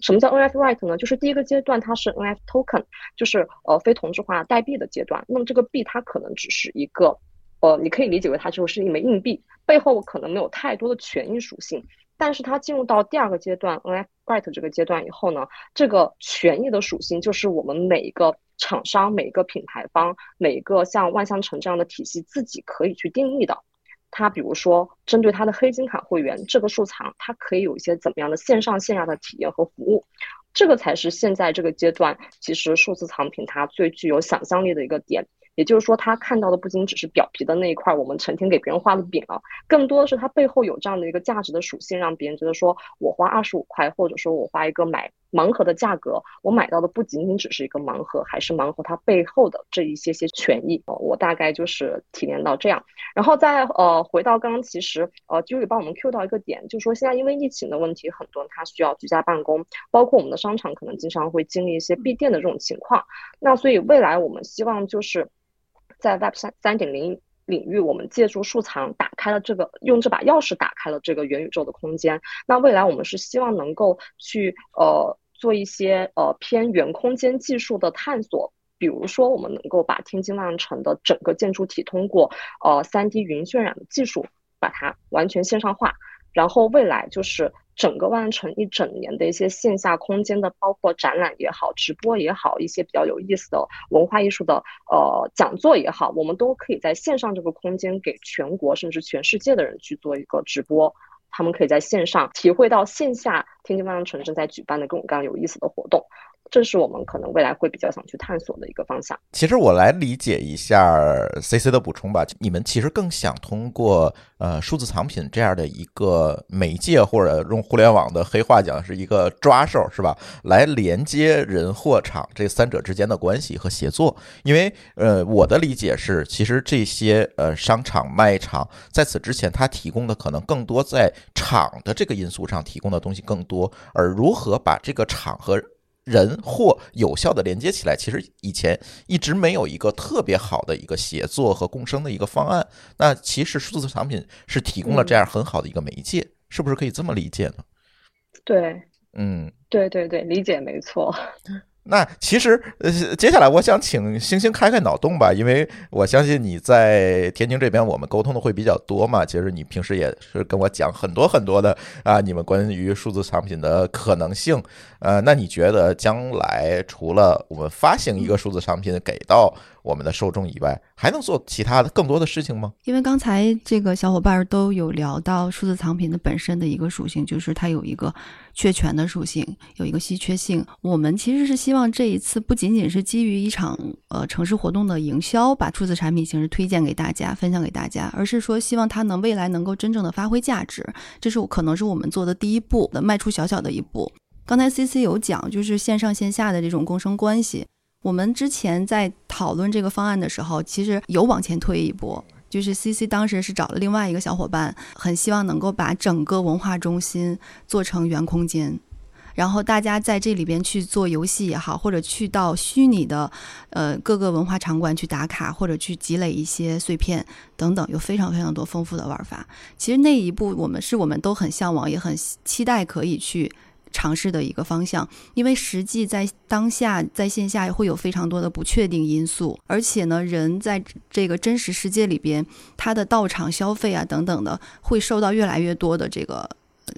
什么叫 NFT right 呢？就是第一个阶段它是 NFToken，就是呃非同质化代币的阶段。那么这个币它可能只是一个，呃，你可以理解为它就是一枚硬币，背后可能没有太多的权益属性。但是它进入到第二个阶段 NFT right 这个阶段以后呢，这个权益的属性就是我们每一个厂商、每一个品牌方、每一个像万象城这样的体系自己可以去定义的。它比如说，针对它的黑金卡会员，这个收藏它可以有一些怎么样的线上线下的体验和服务，这个才是现在这个阶段其实数字藏品它最具有想象力的一个点。也就是说，他看到的不仅只是表皮的那一块，我们成天给别人画的饼啊，更多的是它背后有这样的一个价值的属性，让别人觉得说我花二十五块，或者说我花一个买盲盒的价格，我买到的不仅仅只是一个盲盒，还是盲盒它背后的这一些些权益。我大概就是体验到这样，然后再呃回到刚刚，其实呃 j u 帮我们 Q 到一个点，就是说现在因为疫情的问题，很多人他需要居家办公，包括我们的商场可能经常会经历一些闭店的这种情况。那所以未来我们希望就是。在 Web 三三点零领域，我们借助数藏打开了这个，用这把钥匙打开了这个元宇宙的空间。那未来我们是希望能够去呃做一些呃偏元空间技术的探索，比如说我们能够把天津万城的整个建筑体通过呃三 D 云渲染的技术把它完全线上化，然后未来就是。整个万城一整年的一些线下空间的，包括展览也好，直播也好，一些比较有意思的文化艺术的呃讲座也好，我们都可以在线上这个空间给全国甚至全世界的人去做一个直播，他们可以在线上体会到线下天津万象城正在举办的各种各样有意思的活动。这是我们可能未来会比较想去探索的一个方向。其实我来理解一下 C C 的补充吧，你们其实更想通过呃数字藏品这样的一个媒介，或者用互联网的黑话讲是一个抓手，是吧？来连接人、货、场这三者之间的关系和协作。因为呃我的理解是，其实这些呃商场、卖场在此之前，它提供的可能更多在场的这个因素上提供的东西更多，而如何把这个场和人或有效的连接起来，其实以前一直没有一个特别好的一个协作和共生的一个方案。那其实数字产品是提供了这样很好的一个媒介，是不是可以这么理解呢？对，嗯，对对对，理解没错。那其实，呃，接下来我想请星星开开脑洞吧，因为我相信你在天津这边，我们沟通的会比较多嘛。其实你平时也是跟我讲很多很多的啊，你们关于数字产品的可能性。呃，那你觉得将来除了我们发行一个数字产品给到我们的受众以外，还能做其他的更多的事情吗？因为刚才这个小伙伴都有聊到数字藏品的本身的一个属性，就是它有一个确权的属性，有一个稀缺性。我们其实是希望这一次不仅仅是基于一场呃城市活动的营销，把数字产品形式推荐给大家、分享给大家，而是说希望它能未来能够真正的发挥价值。这是我可能是我们做的第一步，的迈出小小的一步。刚才 C C 有讲，就是线上线下的这种共生关系。我们之前在讨论这个方案的时候，其实有往前推一步，就是 C C 当时是找了另外一个小伙伴，很希望能够把整个文化中心做成原空间，然后大家在这里边去做游戏也好，或者去到虚拟的呃各个文化场馆去打卡，或者去积累一些碎片等等，有非常非常多丰富的玩法。其实那一步我们是我们都很向往，也很期待可以去。尝试的一个方向，因为实际在当下在线下会有非常多的不确定因素，而且呢，人在这个真实世界里边，他的到场消费啊等等的，会受到越来越多的这个。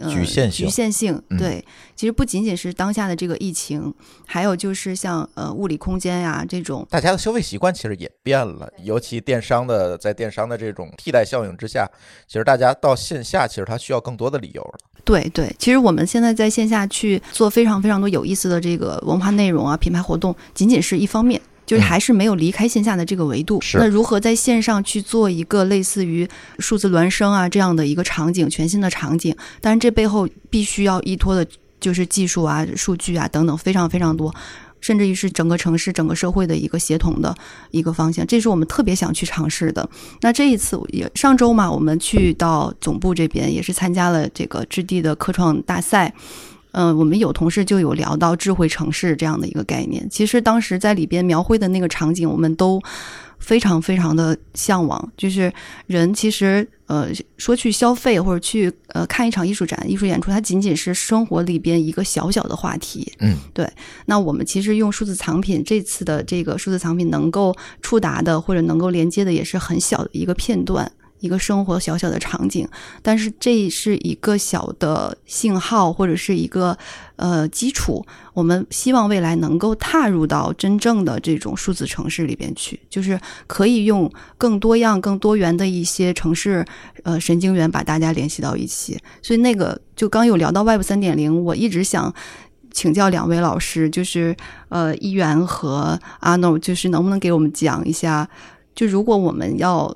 局限性，局限性，对，其实不仅仅是当下的这个疫情，还有就是像呃物理空间呀这种，大家的消费习惯其实也变了，尤其电商的，在电商的这种替代效应之下，其实大家到线下其实它需要更多的理由了。对对，其实我们现在在线下去做非常非常多有意思的这个文化内容啊，品牌活动，仅仅是一方面。就是还是没有离开线下的这个维度，那如何在线上去做一个类似于数字孪生啊这样的一个场景，全新的场景？当然，这背后必须要依托的就是技术啊、数据啊等等，非常非常多，甚至于是整个城市、整个社会的一个协同的一个方向，这是我们特别想去尝试的。那这一次也上周嘛，我们去到总部这边，也是参加了这个质地的科创大赛。嗯，我们有同事就有聊到智慧城市这样的一个概念。其实当时在里边描绘的那个场景，我们都非常非常的向往。就是人其实呃说去消费或者去呃看一场艺术展、艺术演出，它仅仅是生活里边一个小小的话题。嗯，对。那我们其实用数字藏品这次的这个数字藏品能够触达的或者能够连接的，也是很小的一个片段。一个生活小小的场景，但是这是一个小的信号或者是一个呃基础，我们希望未来能够踏入到真正的这种数字城市里边去，就是可以用更多样、更多元的一些城市呃神经元把大家联系到一起。所以那个就刚有聊到 Web 三点零，我一直想请教两位老师，就是呃一元和阿诺，就是能不能给我们讲一下，就如果我们要。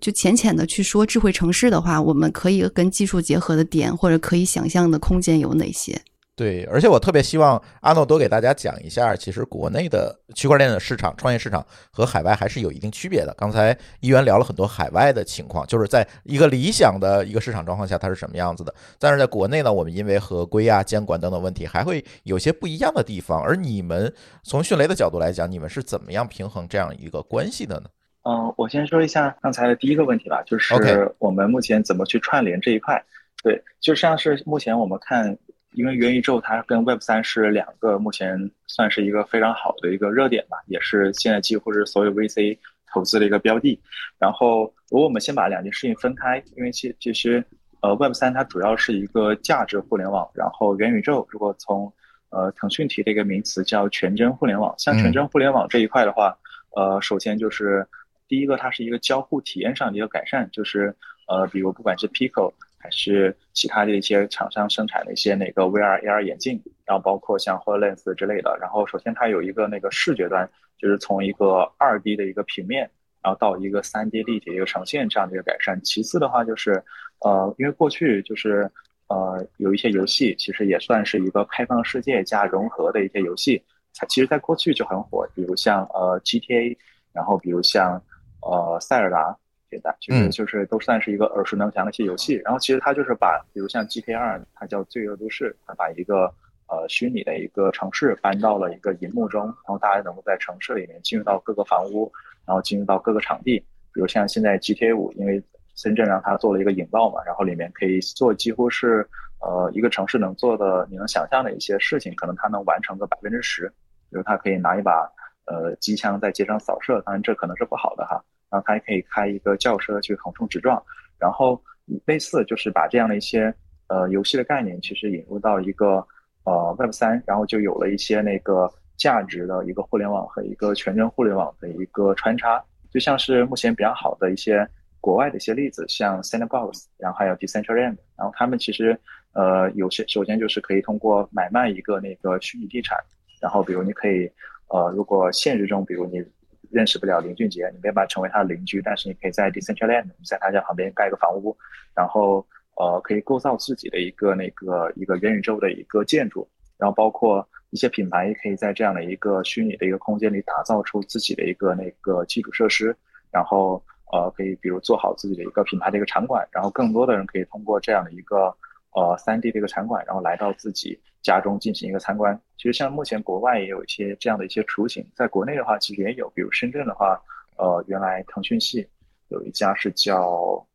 就浅浅的去说智慧城市的话，我们可以跟技术结合的点，或者可以想象的空间有哪些？对，而且我特别希望阿诺多给大家讲一下，其实国内的区块链的市场、创业市场和海外还是有一定区别的。刚才一元聊了很多海外的情况，就是在一个理想的一个市场状况下，它是什么样子的。但是在国内呢，我们因为合规啊、监管等等问题，还会有些不一样的地方。而你们从迅雷的角度来讲，你们是怎么样平衡这样一个关系的呢？嗯，我先说一下刚才的第一个问题吧，就是我们目前怎么去串联这一块。对，就像是目前我们看，因为元宇宙它跟 Web 三是两个目前算是一个非常好的一个热点吧，也是现在几乎是所有 VC 投资的一个标的。然后，如果我们先把两件事情分开，因为其其实呃 Web 三它主要是一个价值互联网，然后元宇宙如果从呃腾讯提的一个名词叫全真互联网，像全真互联网这一块的话，呃，首先就是。第一个，它是一个交互体验上的一个改善，就是呃，比如不管是 Pico 还是其他的一些厂商生产的一些那个 VR AR 眼镜，然后包括像 Hololens 之类的，然后首先它有一个那个视觉端，就是从一个二 D 的一个平面，然后到一个三 D 立体一个呈现这样的一个改善。其次的话就是，呃，因为过去就是呃有一些游戏其实也算是一个开放世界加融合的一些游戏，它其实在过去就很火，比如像呃 GTA，然后比如像。呃，塞尔达现在其实就是都算是一个耳熟能详的一些游戏。然后其实它就是把，比如像 GTA 二，它叫《罪恶都市》，它把一个呃虚拟的一个城市搬到了一个银幕中，然后大家能够在城市里面进入到各个房屋，然后进入到各个场地。比如像现在 GTA 五，因为深圳让它做了一个引爆嘛，然后里面可以做几乎是呃一个城市能做的你能想象的一些事情，可能它能完成个百分之十。比如它可以拿一把。呃，机枪在街上扫射，当然这可能是不好的哈。然后它还可以开一个轿车去横冲直撞。然后类似就是把这样的一些呃游戏的概念，其实引入到一个呃 Web 三，然后就有了一些那个价值的一个互联网和一个全真互联网的一个穿插。就像是目前比较好的一些国外的一些例子，像 Sandbox，然后还有 Decentraland，然后他们其实呃有些首先就是可以通过买卖一个那个虚拟地产，然后比如你可以。呃，如果现实中，比如你认识不了林俊杰，你没办法成为他的邻居，但是你可以在 Decentraland，在他家旁边盖一个房屋，然后呃，可以构造自己的一个那个一个元宇宙的一个建筑，然后包括一些品牌也可以在这样的一个虚拟的一个空间里打造出自己的一个那个基础设施，然后呃，可以比如做好自己的一个品牌的一个场馆，然后更多的人可以通过这样的一个。呃，三 D 的一个场馆，然后来到自己家中进行一个参观。其实像目前国外也有一些这样的一些雏形，在国内的话其实也有，比如深圳的话，呃，原来腾讯系有一家是叫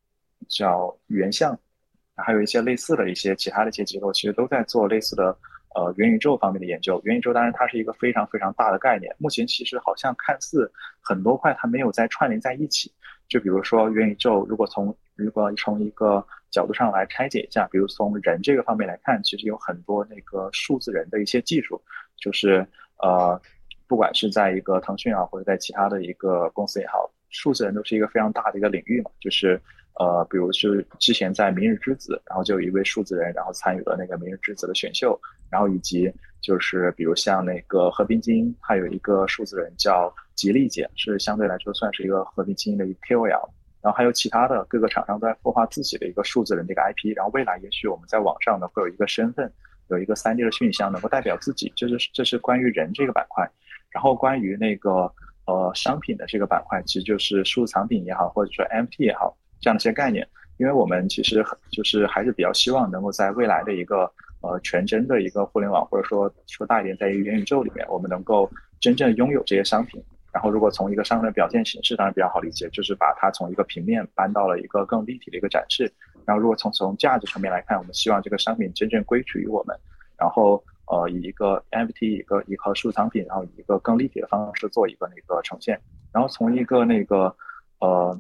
叫原相，还有一些类似的一些其他的一些机构，其实都在做类似的呃元宇宙方面的研究。元宇宙当然它是一个非常非常大的概念，目前其实好像看似很多块它没有在串联在一起。就比如说元宇宙，如果从如果从一个角度上来拆解一下，比如从人这个方面来看，其实有很多那个数字人的一些技术，就是呃，不管是在一个腾讯啊，或者在其他的一个公司也好，数字人都是一个非常大的一个领域嘛。就是呃，比如是之前在明日之子，然后就有一位数字人，然后参与了那个明日之子的选秀，然后以及就是比如像那个和平精英，还有一个数字人叫吉利姐，是相对来说算是一个和平精英的一个 KOL。然后还有其他的各个厂商都在孵化自己的一个数字人的一个 IP，然后未来也许我们在网上呢会有一个身份，有一个三 D 的虚拟箱能够代表自己，就是这是关于人这个板块。然后关于那个呃商品的这个板块，其实就是数字藏品也好，或者说 MT 也好这样的一些概念。因为我们其实很就是还是比较希望能够在未来的一个呃全真的一个互联网，或者说说大一点，在一个元宇宙里面，我们能够真正拥有这些商品。然后如果从一个商品的表现形式，当然比较好理解，就是把它从一个平面搬到了一个更立体的一个展示。然后如果从从价值层面来看，我们希望这个商品真正归属于我们，然后呃以一个 NFT 一个一个数字藏品，然后以一个更立体的方式做一个那个呈现。然后从一个那个呃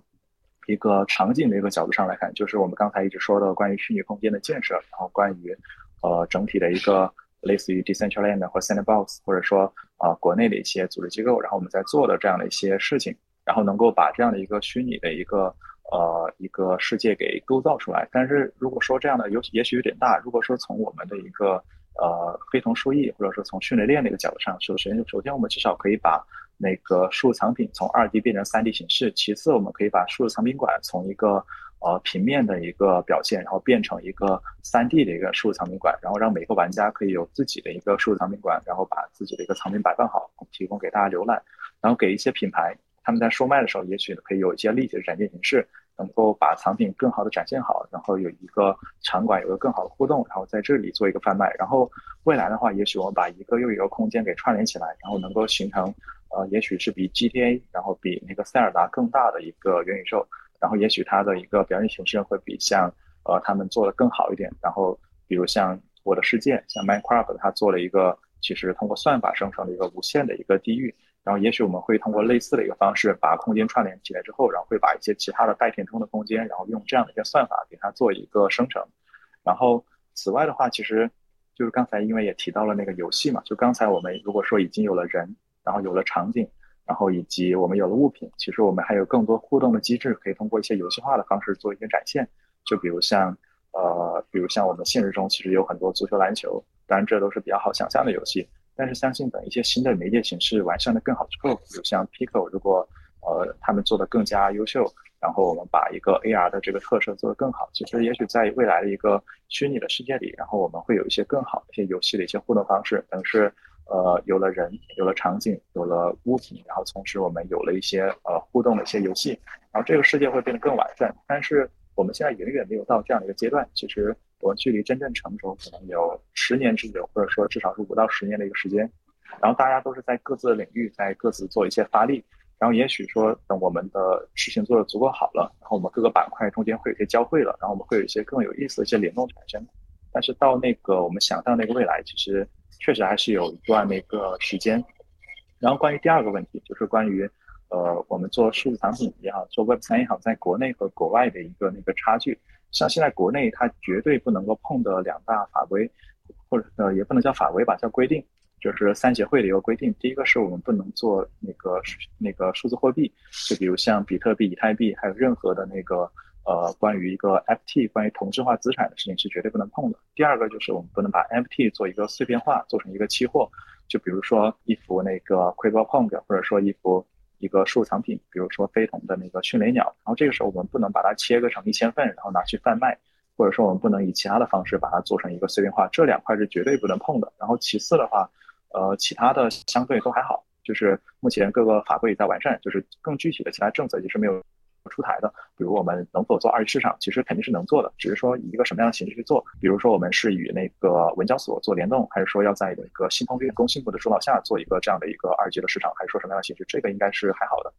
一个场景的一个角度上来看，就是我们刚才一直说的关于虚拟空间的建设，然后关于呃整体的一个。类似于 Decentraland 或 Sandbox，或者说啊国内的一些组织机构，然后我们在做的这样的一些事情，然后能够把这样的一个虚拟的一个呃一个世界给构造出来。但是如果说这样的有也许有点大，如果说从我们的一个呃非同收益，或者说从训练链的一个角度上，首先首先我们至少可以把那个数字藏品从二 D 变成三 D 形式，其次我们可以把数字藏品馆从一个呃，平面的一个表现，然后变成一个三 D 的一个数字藏品馆，然后让每个玩家可以有自己的一个数字藏品馆，然后把自己的一个藏品摆放好，提供给大家浏览，然后给一些品牌，他们在售卖的时候，也许可以有一些立体的展现形式，能够把藏品更好的展现好，然后有一个场馆有个更好的互动，然后在这里做一个贩卖，然后未来的话，也许我们把一个又一个空间给串联起来，然后能够形成，呃，也许是比 GTA，然后比那个塞尔达更大的一个元宇宙。然后也许它的一个表现形式会比像呃他们做的更好一点。然后比如像我的世界，像 Minecraft，它做了一个其实通过算法生成的一个无限的一个地域。然后也许我们会通过类似的一个方式把空间串联起来之后，然后会把一些其他的带填充的空间，然后用这样的一个算法给它做一个生成。然后此外的话，其实就是刚才因为也提到了那个游戏嘛，就刚才我们如果说已经有了人，然后有了场景。然后以及我们有了物品，其实我们还有更多互动的机制，可以通过一些游戏化的方式做一些展现。就比如像，呃，比如像我们现实中其实有很多足球、篮球，当然这都是比较好想象的游戏。但是相信等一些新的媒介形式完善的更好之后，比如像 Pico，如果呃他们做的更加优秀，然后我们把一个 AR 的这个特色做得更好，其实也许在未来的一个虚拟的世界里，然后我们会有一些更好的一些游戏的一些互动方式，等是。呃，有了人，有了场景，有了物品，然后同时我们有了一些呃互动的一些游戏，然后这个世界会变得更完善。但是我们现在远远没有到这样的一个阶段，其实我们距离真正成熟可能有十年之久，或者说至少是五到十年的一个时间。然后大家都是在各自的领域在各自做一些发力，然后也许说等我们的事情做得足够好了，然后我们各个板块中间会有些交汇了，然后我们会有一些更有意思的一些联动产生。但是到那个我们想象那个未来，其实。确实还是有一段那个时间，然后关于第二个问题，就是关于，呃，我们做数字产品也好，做 Web 三也好，在国内和国外的一个那个差距。像现在国内它绝对不能够碰的两大法规，或者呃也不能叫法规吧，叫规定，就是三协会的一个规定。第一个是我们不能做那个那个数字货币，就比如像比特币、以太币，还有任何的那个。呃，关于一个 FT，关于同质化资产的事情是绝对不能碰的。第二个就是我们不能把 FT 做一个碎片化，做成一个期货。就比如说一幅那个 CryptoPunk，或者说一幅一个数字藏品，比如说飞同的那个迅雷鸟。然后这个时候我们不能把它切割成一千份，然后拿去贩卖，或者说我们不能以其他的方式把它做成一个碎片化。这两块是绝对不能碰的。然后其次的话，呃，其他的相对都还好，就是目前各个法规也在完善，就是更具体的其他政策其实没有。出台的，比如我们能否做二级市场，其实肯定是能做的，只是说以一个什么样的形式去做。比如说我们是与那个文交所做联动，还是说要在那个新通讯工信部的主导下做一个这样的一个二级的市场，还是说什么样的形式？这个应该是还好的。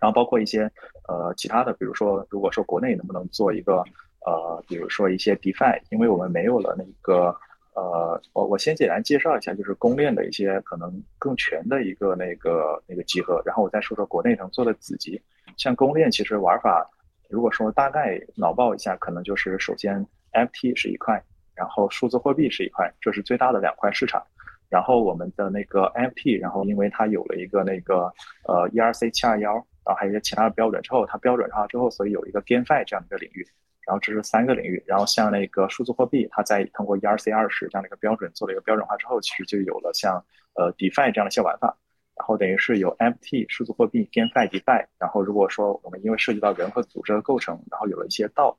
然后包括一些呃其他的，比如说如果说国内能不能做一个呃，比如说一些 DeFi，因为我们没有了那个。呃，我我先简单介绍一下，就是公链的一些可能更全的一个那个那个集合，然后我再说说国内能做的子集。像公链其实玩法，如果说大概脑爆一下，可能就是首先 FT 是一块，然后数字货币是一块，这是最大的两块市场。然后我们的那个 FT，然后因为它有了一个那个呃 ERC 七二幺，然后还有一些其他的标准之后，它标准化之后，所以有一个 GameFi 这样的一个领域。然后这是三个领域，然后像那个数字货币，它在通过 ERC 二十这样的一个标准做了一个标准化之后，其实就有了像呃 DeFi 这样的一些玩法。然后等于是有 M T 数字货币、GameFi、DeFi。然后如果说我们因为涉及到人和组织的构成，然后有了一些道，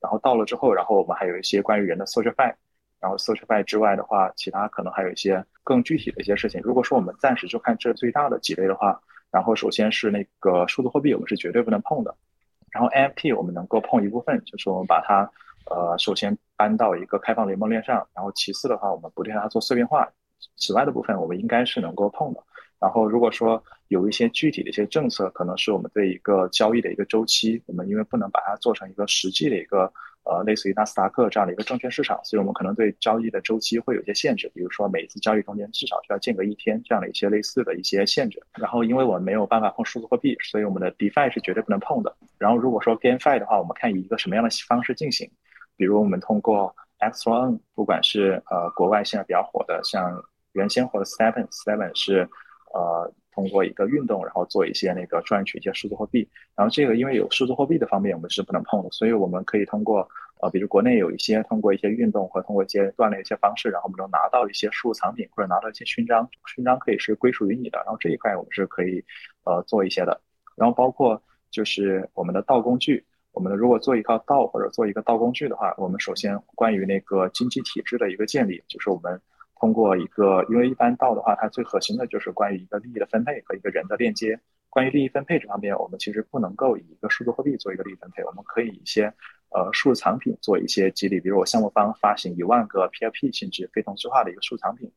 然后到了之后，然后我们还有一些关于人的 SocialFi。然后 SocialFi 之外的话，其他可能还有一些更具体的一些事情。如果说我们暂时就看这最大的几类的话，然后首先是那个数字货币，我们是绝对不能碰的。然后 NFT 我们能够碰一部分，就是我们把它，呃，首先搬到一个开放联盟链上，然后其次的话，我们不对它做碎片化，此外的部分我们应该是能够碰的。然后如果说有一些具体的一些政策，可能是我们对一个交易的一个周期，我们因为不能把它做成一个实际的一个呃类似于纳斯达克这样的一个证券市场，所以我们可能对交易的周期会有一些限制，比如说每一次交易中间至少需要间隔一天这样的一些类似的一些限制。然后因为我们没有办法碰数字货币，所以我们的 DeFi 是绝对不能碰的。然后如果说 GameFi 的话，我们看以一个什么样的方式进行，比如我们通过 XRN，不管是呃国外现在比较火的像原先火的 Seven，Seven 是呃。通过一个运动，然后做一些那个赚取一些数字货币，然后这个因为有数字货币的方面我们是不能碰的，所以我们可以通过呃，比如国内有一些通过一些运动或通过一些锻炼一些方式，然后我们能拿到一些数藏品或者拿到一些勋章，勋章可以是归属于你的，然后这一块我们是可以呃做一些的，然后包括就是我们的道工具，我们的如果做一套道或者做一个道工具的话，我们首先关于那个经济体制的一个建立，就是我们。通过一个，因为一般道的话，它最核心的就是关于一个利益的分配和一个人的链接。关于利益分配这方面，我们其实不能够以一个数字货币做一个利益分配，我们可以一些呃数字藏品做一些激励，比如我项目方发行一万个 PFP 性质非同质化的一个数字藏品，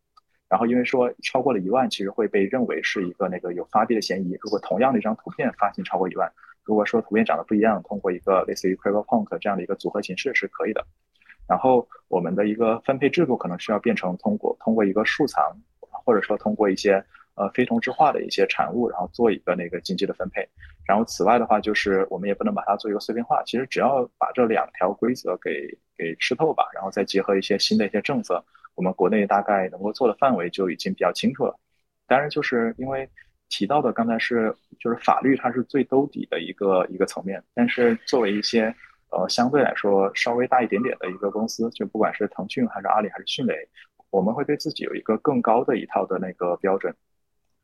然后因为说超过了一万，其实会被认为是一个那个有发币的嫌疑。如果同样的一张图片发行超过一万，如果说图片长得不一样，通过一个类似于 CryptoPunk 这样的一个组合形式是可以的。然后我们的一个分配制度可能需要变成通过通过一个数藏，或者说通过一些呃非同质化的一些产物，然后做一个那个经济的分配。然后此外的话，就是我们也不能把它做一个碎片化。其实只要把这两条规则给给吃透吧，然后再结合一些新的一些政策，我们国内大概能够做的范围就已经比较清楚了。当然，就是因为提到的刚才是就是法律它是最兜底的一个一个层面，但是作为一些。呃，相对来说稍微大一点点的一个公司，就不管是腾讯还是阿里还是迅雷，我们会对自己有一个更高的一套的那个标准。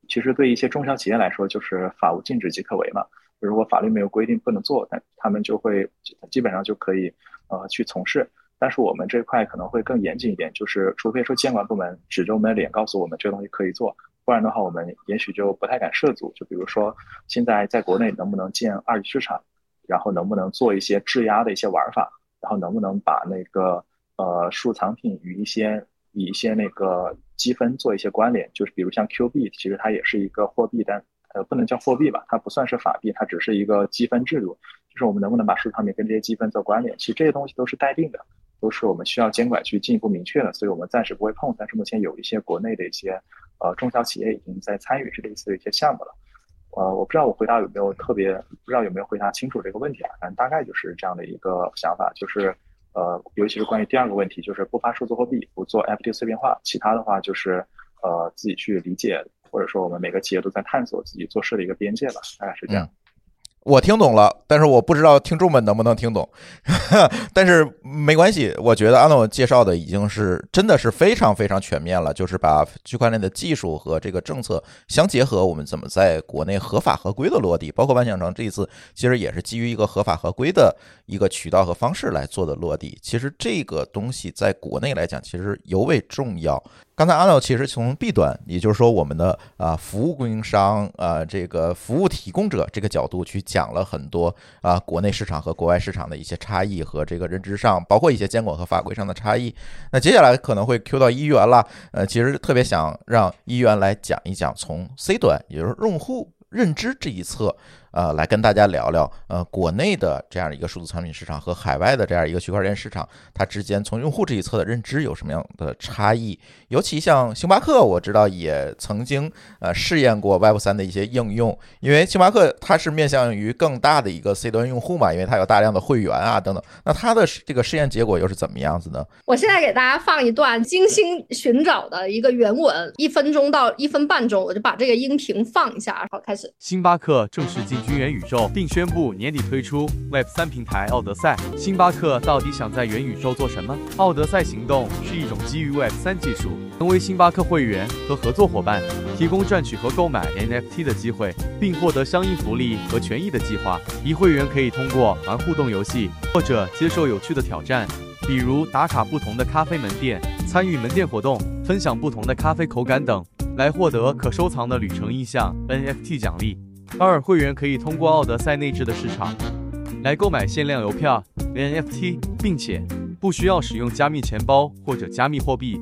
其实对一些中小企业来说，就是法无禁止即可为嘛。如果法律没有规定不能做，但他们就会基本上就可以呃去从事。但是我们这块可能会更严谨一点，就是除非说监管部门指着我们的脸告诉我们这个东西可以做，不然的话我们也许就不太敢涉足。就比如说现在在国内能不能建二级市场？然后能不能做一些质押的一些玩法？然后能不能把那个呃数藏品与一些以一些那个积分做一些关联？就是比如像 Q 币，其实它也是一个货币，但呃不能叫货币吧，它不算是法币，它只是一个积分制度。就是我们能不能把数藏品跟这些积分做关联？其实这些东西都是待定的，都是我们需要监管去进一步明确的，所以我们暂时不会碰。但是目前有一些国内的一些呃中小企业已经在参与这类似的一些项目了。呃，我不知道我回答有没有特别，不知道有没有回答清楚这个问题啊？反正大概就是这样的一个想法，就是呃，尤其是关于第二个问题，就是不发数字货币，不做 FT 碎片化，其他的话就是呃自己去理解，或者说我们每个企业都在探索自己做事的一个边界吧，大概是这样。我听懂了，但是我不知道听众们能不能听懂，但是没关系。我觉得阿诺介绍的已经是真的是非常非常全面了，就是把区块链的技术和这个政策相结合，我们怎么在国内合法合规的落地，包括万象城这一次其实也是基于一个合法合规的一个渠道和方式来做的落地。其实这个东西在国内来讲，其实尤为重要。刚才阿诺其实从 B 端，也就是说我们的啊服务供应商啊这个服务提供者这个角度去讲了很多啊国内市场和国外市场的一些差异和这个认知上，包括一些监管和法规上的差异。那接下来可能会 Q 到一元了，呃，其实特别想让一元来讲一讲从 C 端，也就是用户认知这一侧。呃，来跟大家聊聊，呃，国内的这样一个数字产品市场和海外的这样一个区块链市场，它之间从用户这一侧的认知有什么样的差异？尤其像星巴克，我知道也曾经呃试验过 Web 三的一些应用，因为星巴克它是面向于更大的一个 C 端用户嘛，因为它有大量的会员啊等等。那它的这个试验结果又是怎么样子呢？我现在给大家放一段精心寻找的一个原文，一分钟到一分半钟，我就把这个音频放一下，好，开始。星巴克正式进。军元宇宙，并宣布年底推出 Web 三平台奥德赛。星巴克到底想在元宇宙做什么？奥德赛行动是一种基于 Web 三技术，能为星巴克会员和合作伙伴提供赚取和购买 NFT 的机会，并获得相应福利和权益的计划。一会员可以通过玩互动游戏或者接受有趣的挑战，比如打卡不同的咖啡门店、参与门店活动、分享不同的咖啡口感等，来获得可收藏的旅程意向 NFT 奖励。二会员可以通过奥德赛内置的市场来购买限量邮票 NFT，并且不需要使用加密钱包或者加密货币，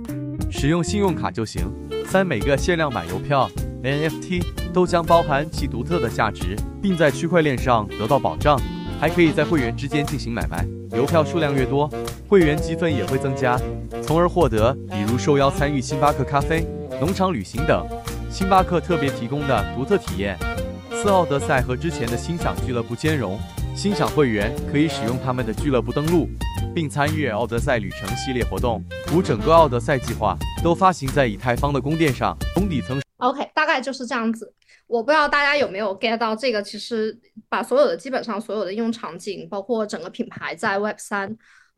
使用信用卡就行。三每个限量版邮票 NFT 都将包含其独特的价值，并在区块链上得到保障，还可以在会员之间进行买卖。邮票数量越多，会员积分也会增加，从而获得比如受邀参与星巴克咖啡、农场旅行等星巴克特别提供的独特体验。四奥德赛和之前的欣赏俱乐部兼容，欣赏会员可以使用他们的俱乐部登录，并参与奥德赛旅程系列活动。五整个奥德赛计划都发行在以太坊的宫殿上，中底层。OK，大概就是这样子。我不知道大家有没有 get 到这个，其实把所有的基本上所有的应用场景，包括整个品牌在 Web 三。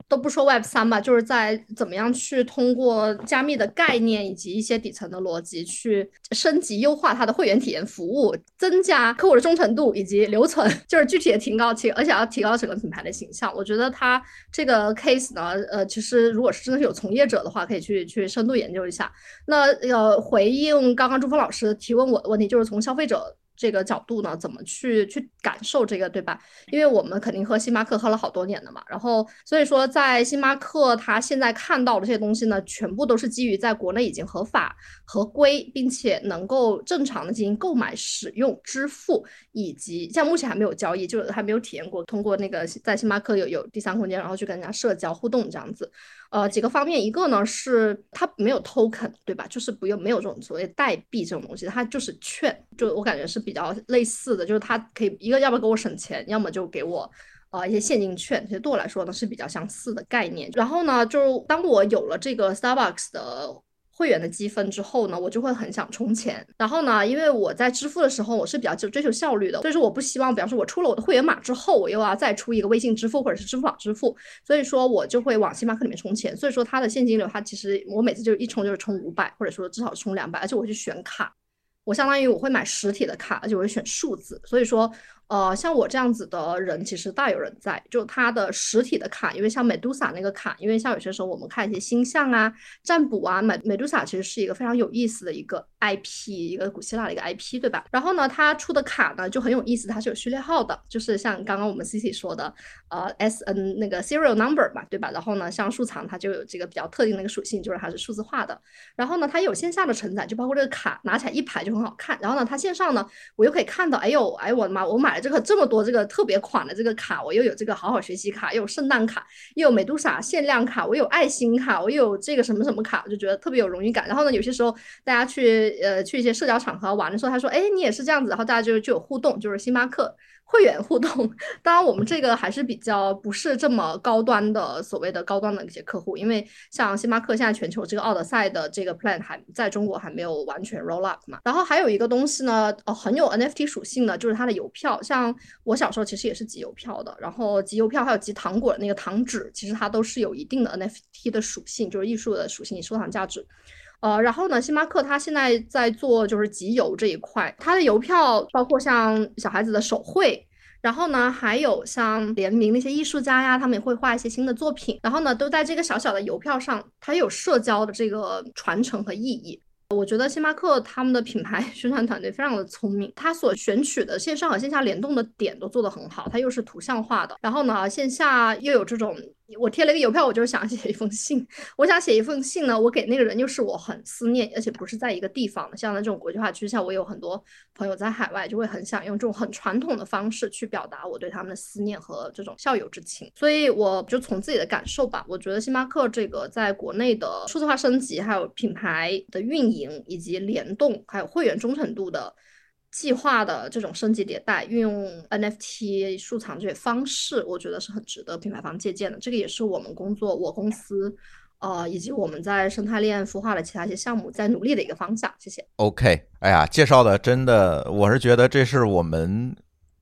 都不说 Web 三吧，就是在怎么样去通过加密的概念以及一些底层的逻辑去升级优化它的会员体验服务，增加客户的忠诚度以及留存，就是具体的提高提，而且要提高整个品牌的形象。我觉得它这个 case 呢，呃，其实如果是真的是有从业者的话，可以去去深度研究一下。那呃，回应刚刚朱峰老师提问我的问题，就是从消费者。这个角度呢，怎么去去感受这个，对吧？因为我们肯定喝星巴克喝了好多年的嘛，然后所以说在星巴克，它现在看到的这些东西呢，全部都是基于在国内已经合法合规，并且能够正常的进行购买、使用、支付，以及像目前还没有交易，就是还没有体验过通过那个在星巴克有有第三空间，然后去跟人家社交互动这样子。呃，几个方面，一个呢是它没有 token，对吧？就是不用没有这种所谓代币这种东西，它就是券，就我感觉是比较类似的，就是它可以一个要么给我省钱，要么就给我呃一些现金券，其实对我来说呢是比较相似的概念。然后呢，就当我有了这个 Starbucks 的。会员的积分之后呢，我就会很想充钱。然后呢，因为我在支付的时候，我是比较就追求效率的，所以说我不希望，比方说我出了我的会员码之后，我又要再出一个微信支付或者是支付宝支付，所以说我就会往星巴克里面充钱。所以说它的现金流，它其实我每次就一充就是充五百，或者说至少充两百，而且我去选卡，我相当于我会买实体的卡，而且我会选数字，所以说。呃，像我这样子的人，其实大有人在。就他的实体的卡，因为像美杜莎那个卡，因为像有些时候我们看一些星象啊、占卜啊，美美杜莎其实是一个非常有意思的一个 IP，一个古希腊的一个 IP，对吧？然后呢，他出的卡呢就很有意思，它是有序列号的，就是像刚刚我们 C C 说的，呃，S N 那个 serial number 嘛，对吧？然后呢，像数藏它就有这个比较特定的一个属性，就是它是数字化的。然后呢，它有线下的承载，就包括这个卡拿起来一排就很好看。然后呢，它线上呢，我又可以看到，哎呦，哎我的妈，我买了。这个这么多这个特别款的这个卡，我又有这个好好学习卡，又有圣诞卡，又有美杜莎限量卡，我有爱心卡，我有这个什么什么卡，我就觉得特别有荣誉感。然后呢，有些时候大家去呃去一些社交场合玩的时候，他说，哎，你也是这样子，然后大家就就有互动，就是星巴克。会员互动，当然我们这个还是比较不是这么高端的，所谓的高端的一些客户，因为像星巴克现在全球这个奥德赛的这个 plan 还在中国还没有完全 roll up 嘛。然后还有一个东西呢，呃，很有 NFT 属性的，就是它的邮票。像我小时候其实也是集邮票的，然后集邮票还有集糖果的那个糖纸，其实它都是有一定的 NFT 的属性，就是艺术的属性，收藏价值。呃，然后呢，星巴克它现在在做就是集邮这一块，它的邮票包括像小孩子的手绘，然后呢，还有像联名那些艺术家呀，他们也会画一些新的作品，然后呢，都在这个小小的邮票上，它有社交的这个传承和意义。我觉得星巴克他们的品牌 宣传团队非常的聪明，他所选取的线上和线下联动的点都做得很好，它又是图像化的，然后呢，线下又有这种。我贴了一个邮票，我就是想写一封信。我想写一封信呢，我给那个人又是我很思念，而且不是在一个地方的。像在这种国际化趋势下，我有很多朋友在海外，就会很想用这种很传统的方式去表达我对他们的思念和这种校友之情。所以我就从自己的感受吧，我觉得星巴克这个在国内的数字化升级，还有品牌的运营以及联动，还有会员忠诚度的。计划的这种升级迭代，运用 NFT 数藏这些方式，我觉得是很值得品牌方借鉴的。这个也是我们工作，我公司，呃，以及我们在生态链孵化的其他一些项目在努力的一个方向。谢谢。OK，哎呀，介绍的真的，我是觉得这是我们。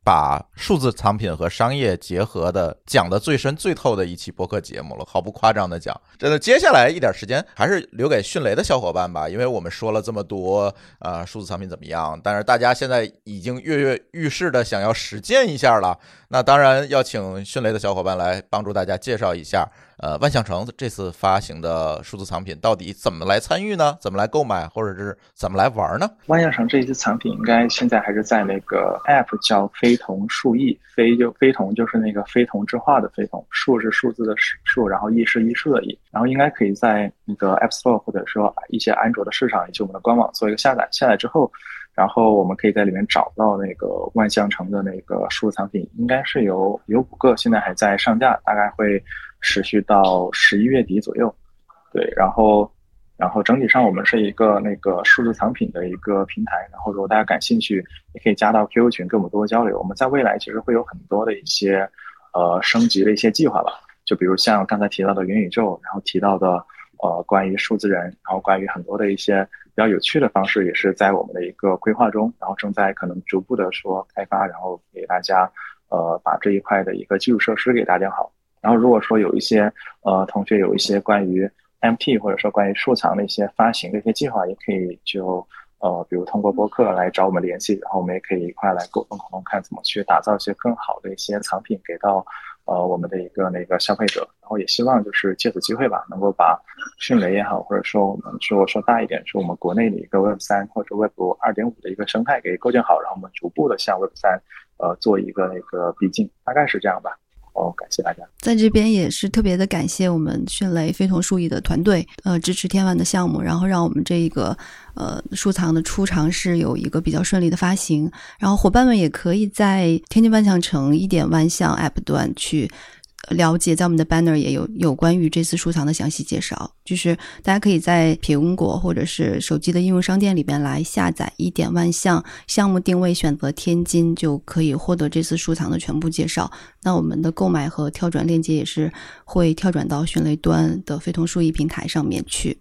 把数字藏品和商业结合的讲的最深最透的一期播客节目了，毫不夸张的讲，真的。接下来一点时间还是留给迅雷的小伙伴吧，因为我们说了这么多，呃，数字藏品怎么样？但是大家现在已经跃跃欲试的想要实践一下了，那当然要请迅雷的小伙伴来帮助大家介绍一下。呃，万象城这次发行的数字藏品到底怎么来参与呢？怎么来购买，或者是怎么来玩呢？万象城这一次藏品应该现在还是在那个 App 叫非同数艺，非就非同就是那个非同质化的非同，数是数字的数，然后艺是艺术的艺，然后应该可以在那个 App Store 或者说一些安卓的市场以及我们的官网做一个下载。下载之后，然后我们可以在里面找到那个万象城的那个数字藏品，应该是有有五个，现在还在上架，大概会持续到十一月底左右。对，然后。然后整体上，我们是一个那个数字藏品的一个平台。然后如果大家感兴趣，也可以加到 QQ 群，跟我们多多交流。我们在未来其实会有很多的一些呃升级的一些计划吧。就比如像刚才提到的元宇宙，然后提到的呃关于数字人，然后关于很多的一些比较有趣的方式，也是在我们的一个规划中。然后正在可能逐步的说开发，然后给大家呃把这一块的一个基础设施给搭建好。然后如果说有一些呃同学有一些关于 MT 或者说关于收藏的一些发行的一些计划，也可以就呃，比如通过播客来找我们联系，然后我们也可以一块来沟通沟通，看怎么去打造一些更好的一些藏品给到呃我们的一个那个消费者。然后也希望就是借此机会吧，能够把迅雷也好，或者说我们说说大一点，是我们国内的一个 Web 三或者 Web 二点五的一个生态给构建好，然后我们逐步的向 Web 三呃做一个那个逼近，大概是这样吧。哦，感谢大家，在这边也是特别的感谢我们迅雷非同数亿的团队，呃，支持天万的项目，然后让我们这一个呃收藏的初尝试有一个比较顺利的发行，然后伙伴们也可以在天津万象城一点万象 App 端去。了解，在我们的 banner 也有有关于这次收藏的详细介绍，就是大家可以在苹果或者是手机的应用商店里边来下载一点万象项目定位，选择天津就可以获得这次收藏的全部介绍。那我们的购买和跳转链接也是会跳转到迅雷端的非同数亿平台上面去。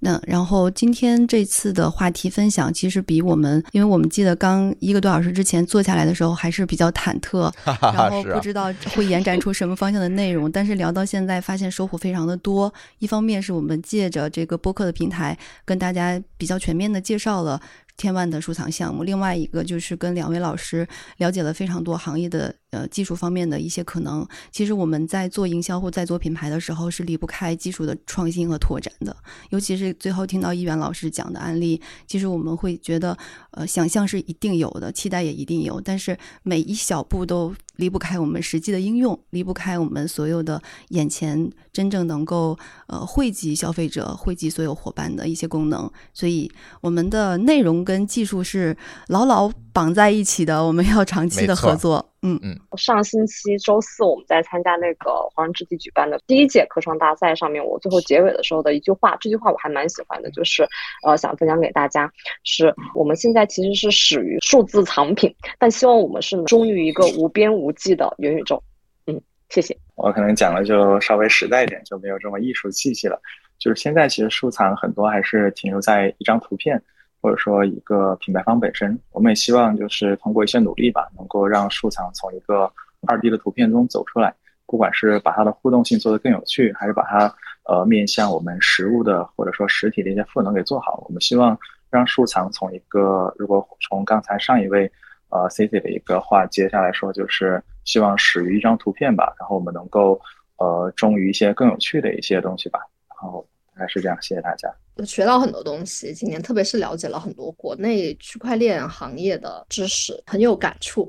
那然后今天这次的话题分享，其实比我们，因为我们记得刚一个多小时之前坐下来的时候还是比较忐忑，然 后不知道会延展出什么方向的内容。但是聊到现在，发现收获非常的多。一方面是我们借着这个播客的平台，跟大家比较全面的介绍了。千万的收藏项目，另外一个就是跟两位老师了解了非常多行业的呃技术方面的一些可能。其实我们在做营销或在做品牌的时候，是离不开技术的创新和拓展的。尤其是最后听到一元老师讲的案例，其实我们会觉得，呃，想象是一定有的，期待也一定有，但是每一小步都。离不开我们实际的应用，离不开我们所有的眼前真正能够呃惠及消费者、惠及所有伙伴的一些功能。所以，我们的内容跟技术是牢牢绑在一起的，我们要长期的合作。嗯嗯。上星期周四，我们在参加那个华人之地举办的第一届科创大赛上面，我最后结尾的时候的一句话，这句话我还蛮喜欢的，就是呃想分享给大家，是我们现在其实是始于数字藏品，但希望我们是忠于一个无边无。际的元宇宙，嗯，谢谢。我可能讲的就稍微实在一点，就没有这么艺术气息了。就是现在其实收藏很多还是停留在一张图片，或者说一个品牌方本身。我们也希望就是通过一些努力吧，能够让收藏从一个二 D 的图片中走出来。不管是把它的互动性做得更有趣，还是把它呃面向我们实物的或者说实体的一些赋能给做好。我们希望让收藏从一个，如果从刚才上一位。呃，C C 的一个话，接下来说就是希望始于一张图片吧，然后我们能够呃忠于一些更有趣的一些东西吧，然后大概是这样，谢谢大家。我学到很多东西，今年特别是了解了很多国内区块链行业的知识，很有感触，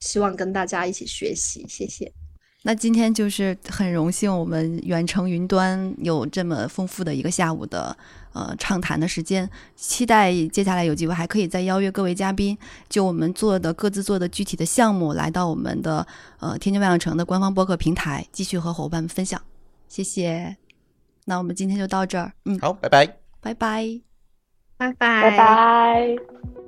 希望跟大家一起学习，谢谢。那今天就是很荣幸，我们远程云端有这么丰富的一个下午的。呃，畅谈的时间，期待接下来有机会还可以再邀约各位嘉宾，就我们做的各自做的具体的项目，来到我们的呃天津万象城的官方播客平台，继续和伙伴们分享。谢谢。那我们今天就到这儿，嗯，好，拜拜，拜拜，拜拜，拜拜。